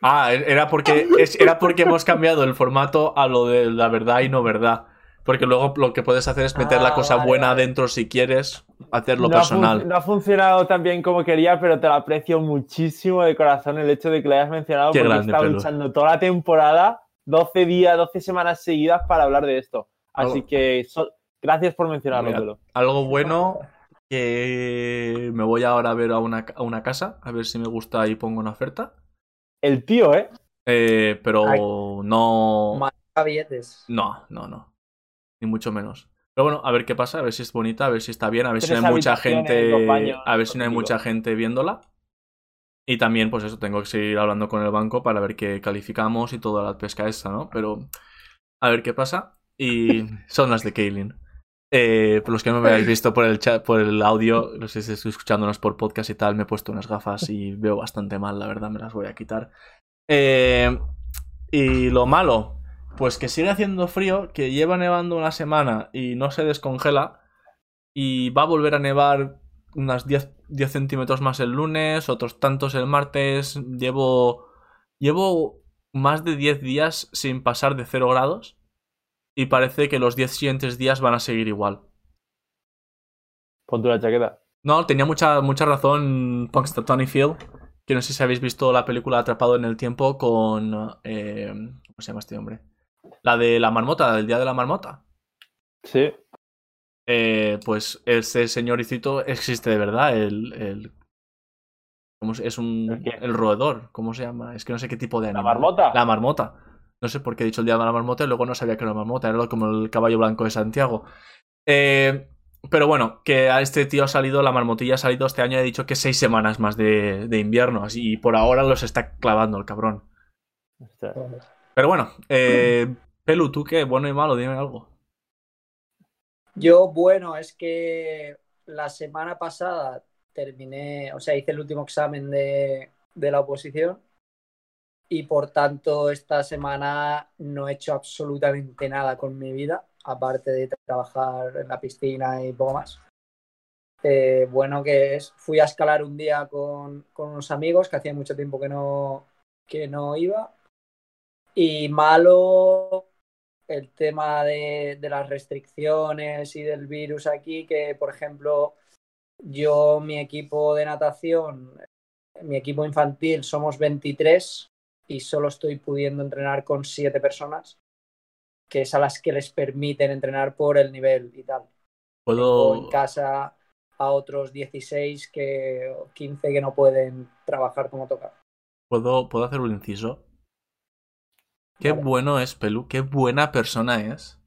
Ah, era porque, era porque hemos cambiado el formato a lo de la verdad y no verdad. Porque luego lo que puedes hacer es meter la Ah, cosa vale, buena vale. dentro si quieres, hacerlo no, ha personal. fun- no ha funcionado tan bien como quería, pero te lo aprecio muchísimo de corazón el hecho de que lo hayas mencionado Qué porque he grande, estado Pelu. luchando toda la temporada, 12 días, 12 semanas seguidas para hablar de esto. Así Algo- que so- gracias por mencionarlo, Mira. Algo bueno que me voy ahora a ver a una, a una casa, a ver si me gusta y pongo una oferta. El tío, ¿eh? Eh, pero Ay. no... Maneja billetes. No, no, no. Ni mucho menos. Pero bueno, a ver qué pasa, a ver si es bonita, a ver si está bien, a ver si Tres no hay mucha gente. baños, A ver si no hay mucha gente viéndola. Y también, pues eso, tengo que seguir hablando con el banco para ver qué calificamos y toda la pesca esta, ¿no? Pero a ver qué pasa. Y son las de Kaylin. Eh, por los que no me habéis visto por el chat, por el audio, no sé si estoy escuchándonos por podcast y tal, me he puesto unas gafas y veo bastante mal, la verdad, me las voy a quitar. Eh, y lo malo, pues que sigue haciendo frío, que lleva nevando una semana y no se descongela. Y va a volver a nevar unas 10, 10 centímetros más el lunes, otros tantos el martes. Llevo. Llevo más de 10 días sin pasar de 0 grados. Y parece que los 10 siguientes días van a seguir igual. Pon tú la chaqueta. No, tenía mucha, mucha razón Punxsutawney Phil. Que no sé si habéis visto la película Atrapado en el Tiempo con. eh, ¿Cómo se llama este hombre? La de la marmota, del día de la marmota. Sí. Eh, pues ese señoricito existe de verdad, el. el ¿cómo es un. ¿El roedor, ¿cómo se llama? Es que no sé qué tipo de ¿La animal. marmota? La marmota. No sé por qué he dicho el día de la marmota y luego no sabía que era una marmota, era como el caballo blanco de Santiago. Eh, pero bueno, que a este tío ha salido, la marmotilla ha salido este año, he dicho que seis semanas más de, de invierno, así, y por ahora los está clavando el cabrón. Pero bueno, eh, Pelu, ¿tú qué? Bueno y malo, dime algo. Yo, bueno, es que la semana pasada terminé, o sea, hice el último examen de, de la oposición y por tanto esta semana no he hecho absolutamente nada con mi vida, aparte de trabajar en la piscina y poco más. Eh, bueno, que es, fui a escalar un día con, con unos amigos que hacía mucho tiempo que no, que no iba. Y malo el tema de, de las restricciones y del virus aquí, que por ejemplo yo, mi equipo de natación, mi equipo infantil somos 23 y solo estoy pudiendo entrenar con 7 personas, que es a las que les permiten entrenar por el nivel y tal. O en Puedo. casa a otros 16 que, o 15 que no pueden trabajar como toca. ¿Puedo, ¿Puedo hacer un inciso? Qué Vale. bueno es Pelu, qué buena persona es.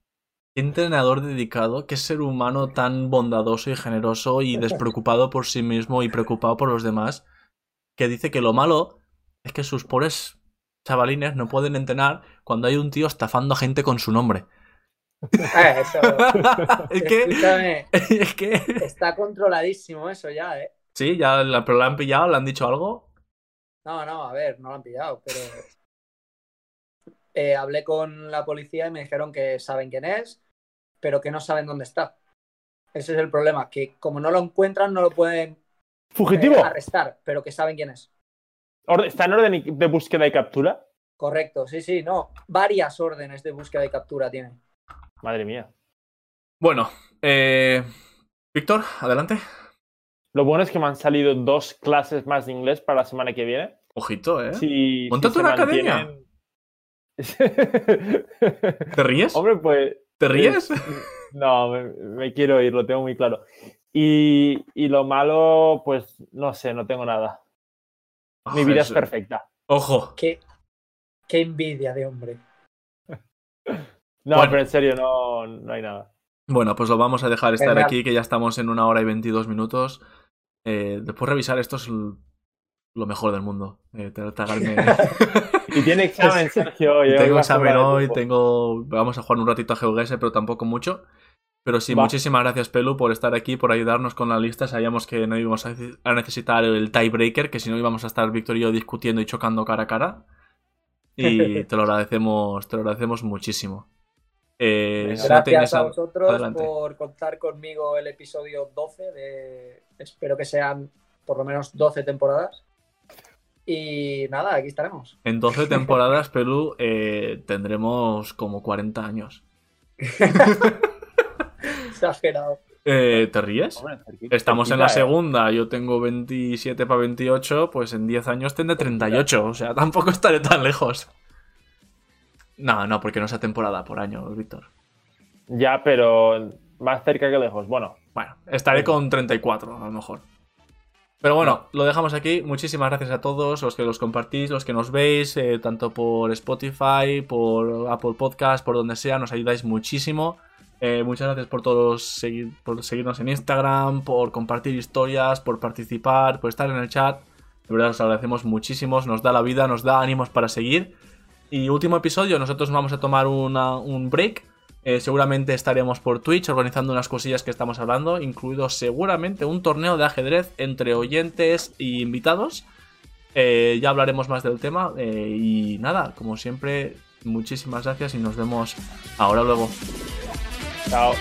Qué entrenador dedicado, qué ser humano tan bondadoso y generoso y despreocupado por sí mismo y preocupado por los demás. que dice que lo malo es que sus pobres chavalines no pueden entrenar cuando hay un tío estafando a gente con su nombre. Eh, eso. es que, Escúchame, es que... está controladísimo eso ya, ¿eh? Sí, ya la, pero la han pillado, le han dicho algo. No, no, a ver, no lo han pillado, pero. Eh, hablé con la policía y me dijeron que saben quién es, pero que no saben dónde está. Ese es el problema, que como no lo encuentran, no lo pueden eh, arrestar, pero que saben quién es. ¿Está en orden de búsqueda y captura? Correcto, sí, sí, no. Varias órdenes de búsqueda y captura tienen. Madre mía. Bueno, eh, Víctor, adelante. Lo bueno es que me han salido dos clases más de inglés para la semana que viene. Ojito, ¿eh? Si, si una academia. mantienen- ¿Te ríes? Hombre, pues ¿Te ríes? no, me, me quiero ir, lo tengo muy claro. Y, y lo malo, pues no sé, no tengo nada. Mi Ah, vida es perfecta. Ojo. Qué, qué envidia de hombre. No, Bueno. pero en serio, no, no hay nada. Bueno, pues lo vamos a dejar estar Genial. aquí, que ya estamos en una hora y 22 minutos. Eh, después revisar esto es lo mejor del mundo. Eh, tragarme- Y tiene examen, Sergio. tengo examen hoy, tengo... Vamos a jugar un ratito a GeoGuessr, pero tampoco mucho. Pero sí, Va. muchísimas gracias, Pelu, por estar aquí, por ayudarnos con la lista. Sabíamos que no íbamos a necesitar el tiebreaker, que si no íbamos a estar Víctor y yo discutiendo y chocando cara a cara. Y te lo agradecemos, te lo agradecemos muchísimo. Eh, no Gracias a vosotros adelante. por contar conmigo el episodio 12 de. Espero que sean por lo menos 12 temporadas. Y nada, aquí estaremos. En 12 temporadas, Perú, eh, tendremos como 40 años. Exagerado. Eh, ¿Te ríes? Hombre, cerquita, Estamos en la ¿eh? segunda, yo tengo 27 para 28, pues en 10 años tendré 38, o sea, tampoco estaré tan lejos. No, no, porque no sea temporada por año, Víctor. Ya, pero más cerca que lejos. Bueno, Bueno, estaré con 34 a lo mejor. Pero bueno, lo dejamos aquí. Muchísimas gracias a todos los que los compartís, los que nos veis, eh, tanto por Spotify, por Apple Podcast, por donde sea, nos ayudáis muchísimo. Eh, muchas gracias por todos seguir, por seguirnos en Instagram, por compartir historias, por participar, por estar en el chat. De verdad os agradecemos muchísimo, nos da la vida, nos da ánimos para seguir. Y último episodio, nosotros vamos a tomar un break. Eh, seguramente estaremos por Twitch organizando unas cosillas que estamos hablando, incluido seguramente un torneo de ajedrez entre oyentes e invitados. Eh, ya hablaremos más del tema. y nada, como siempre, muchísimas gracias y nos vemos ahora luego. out.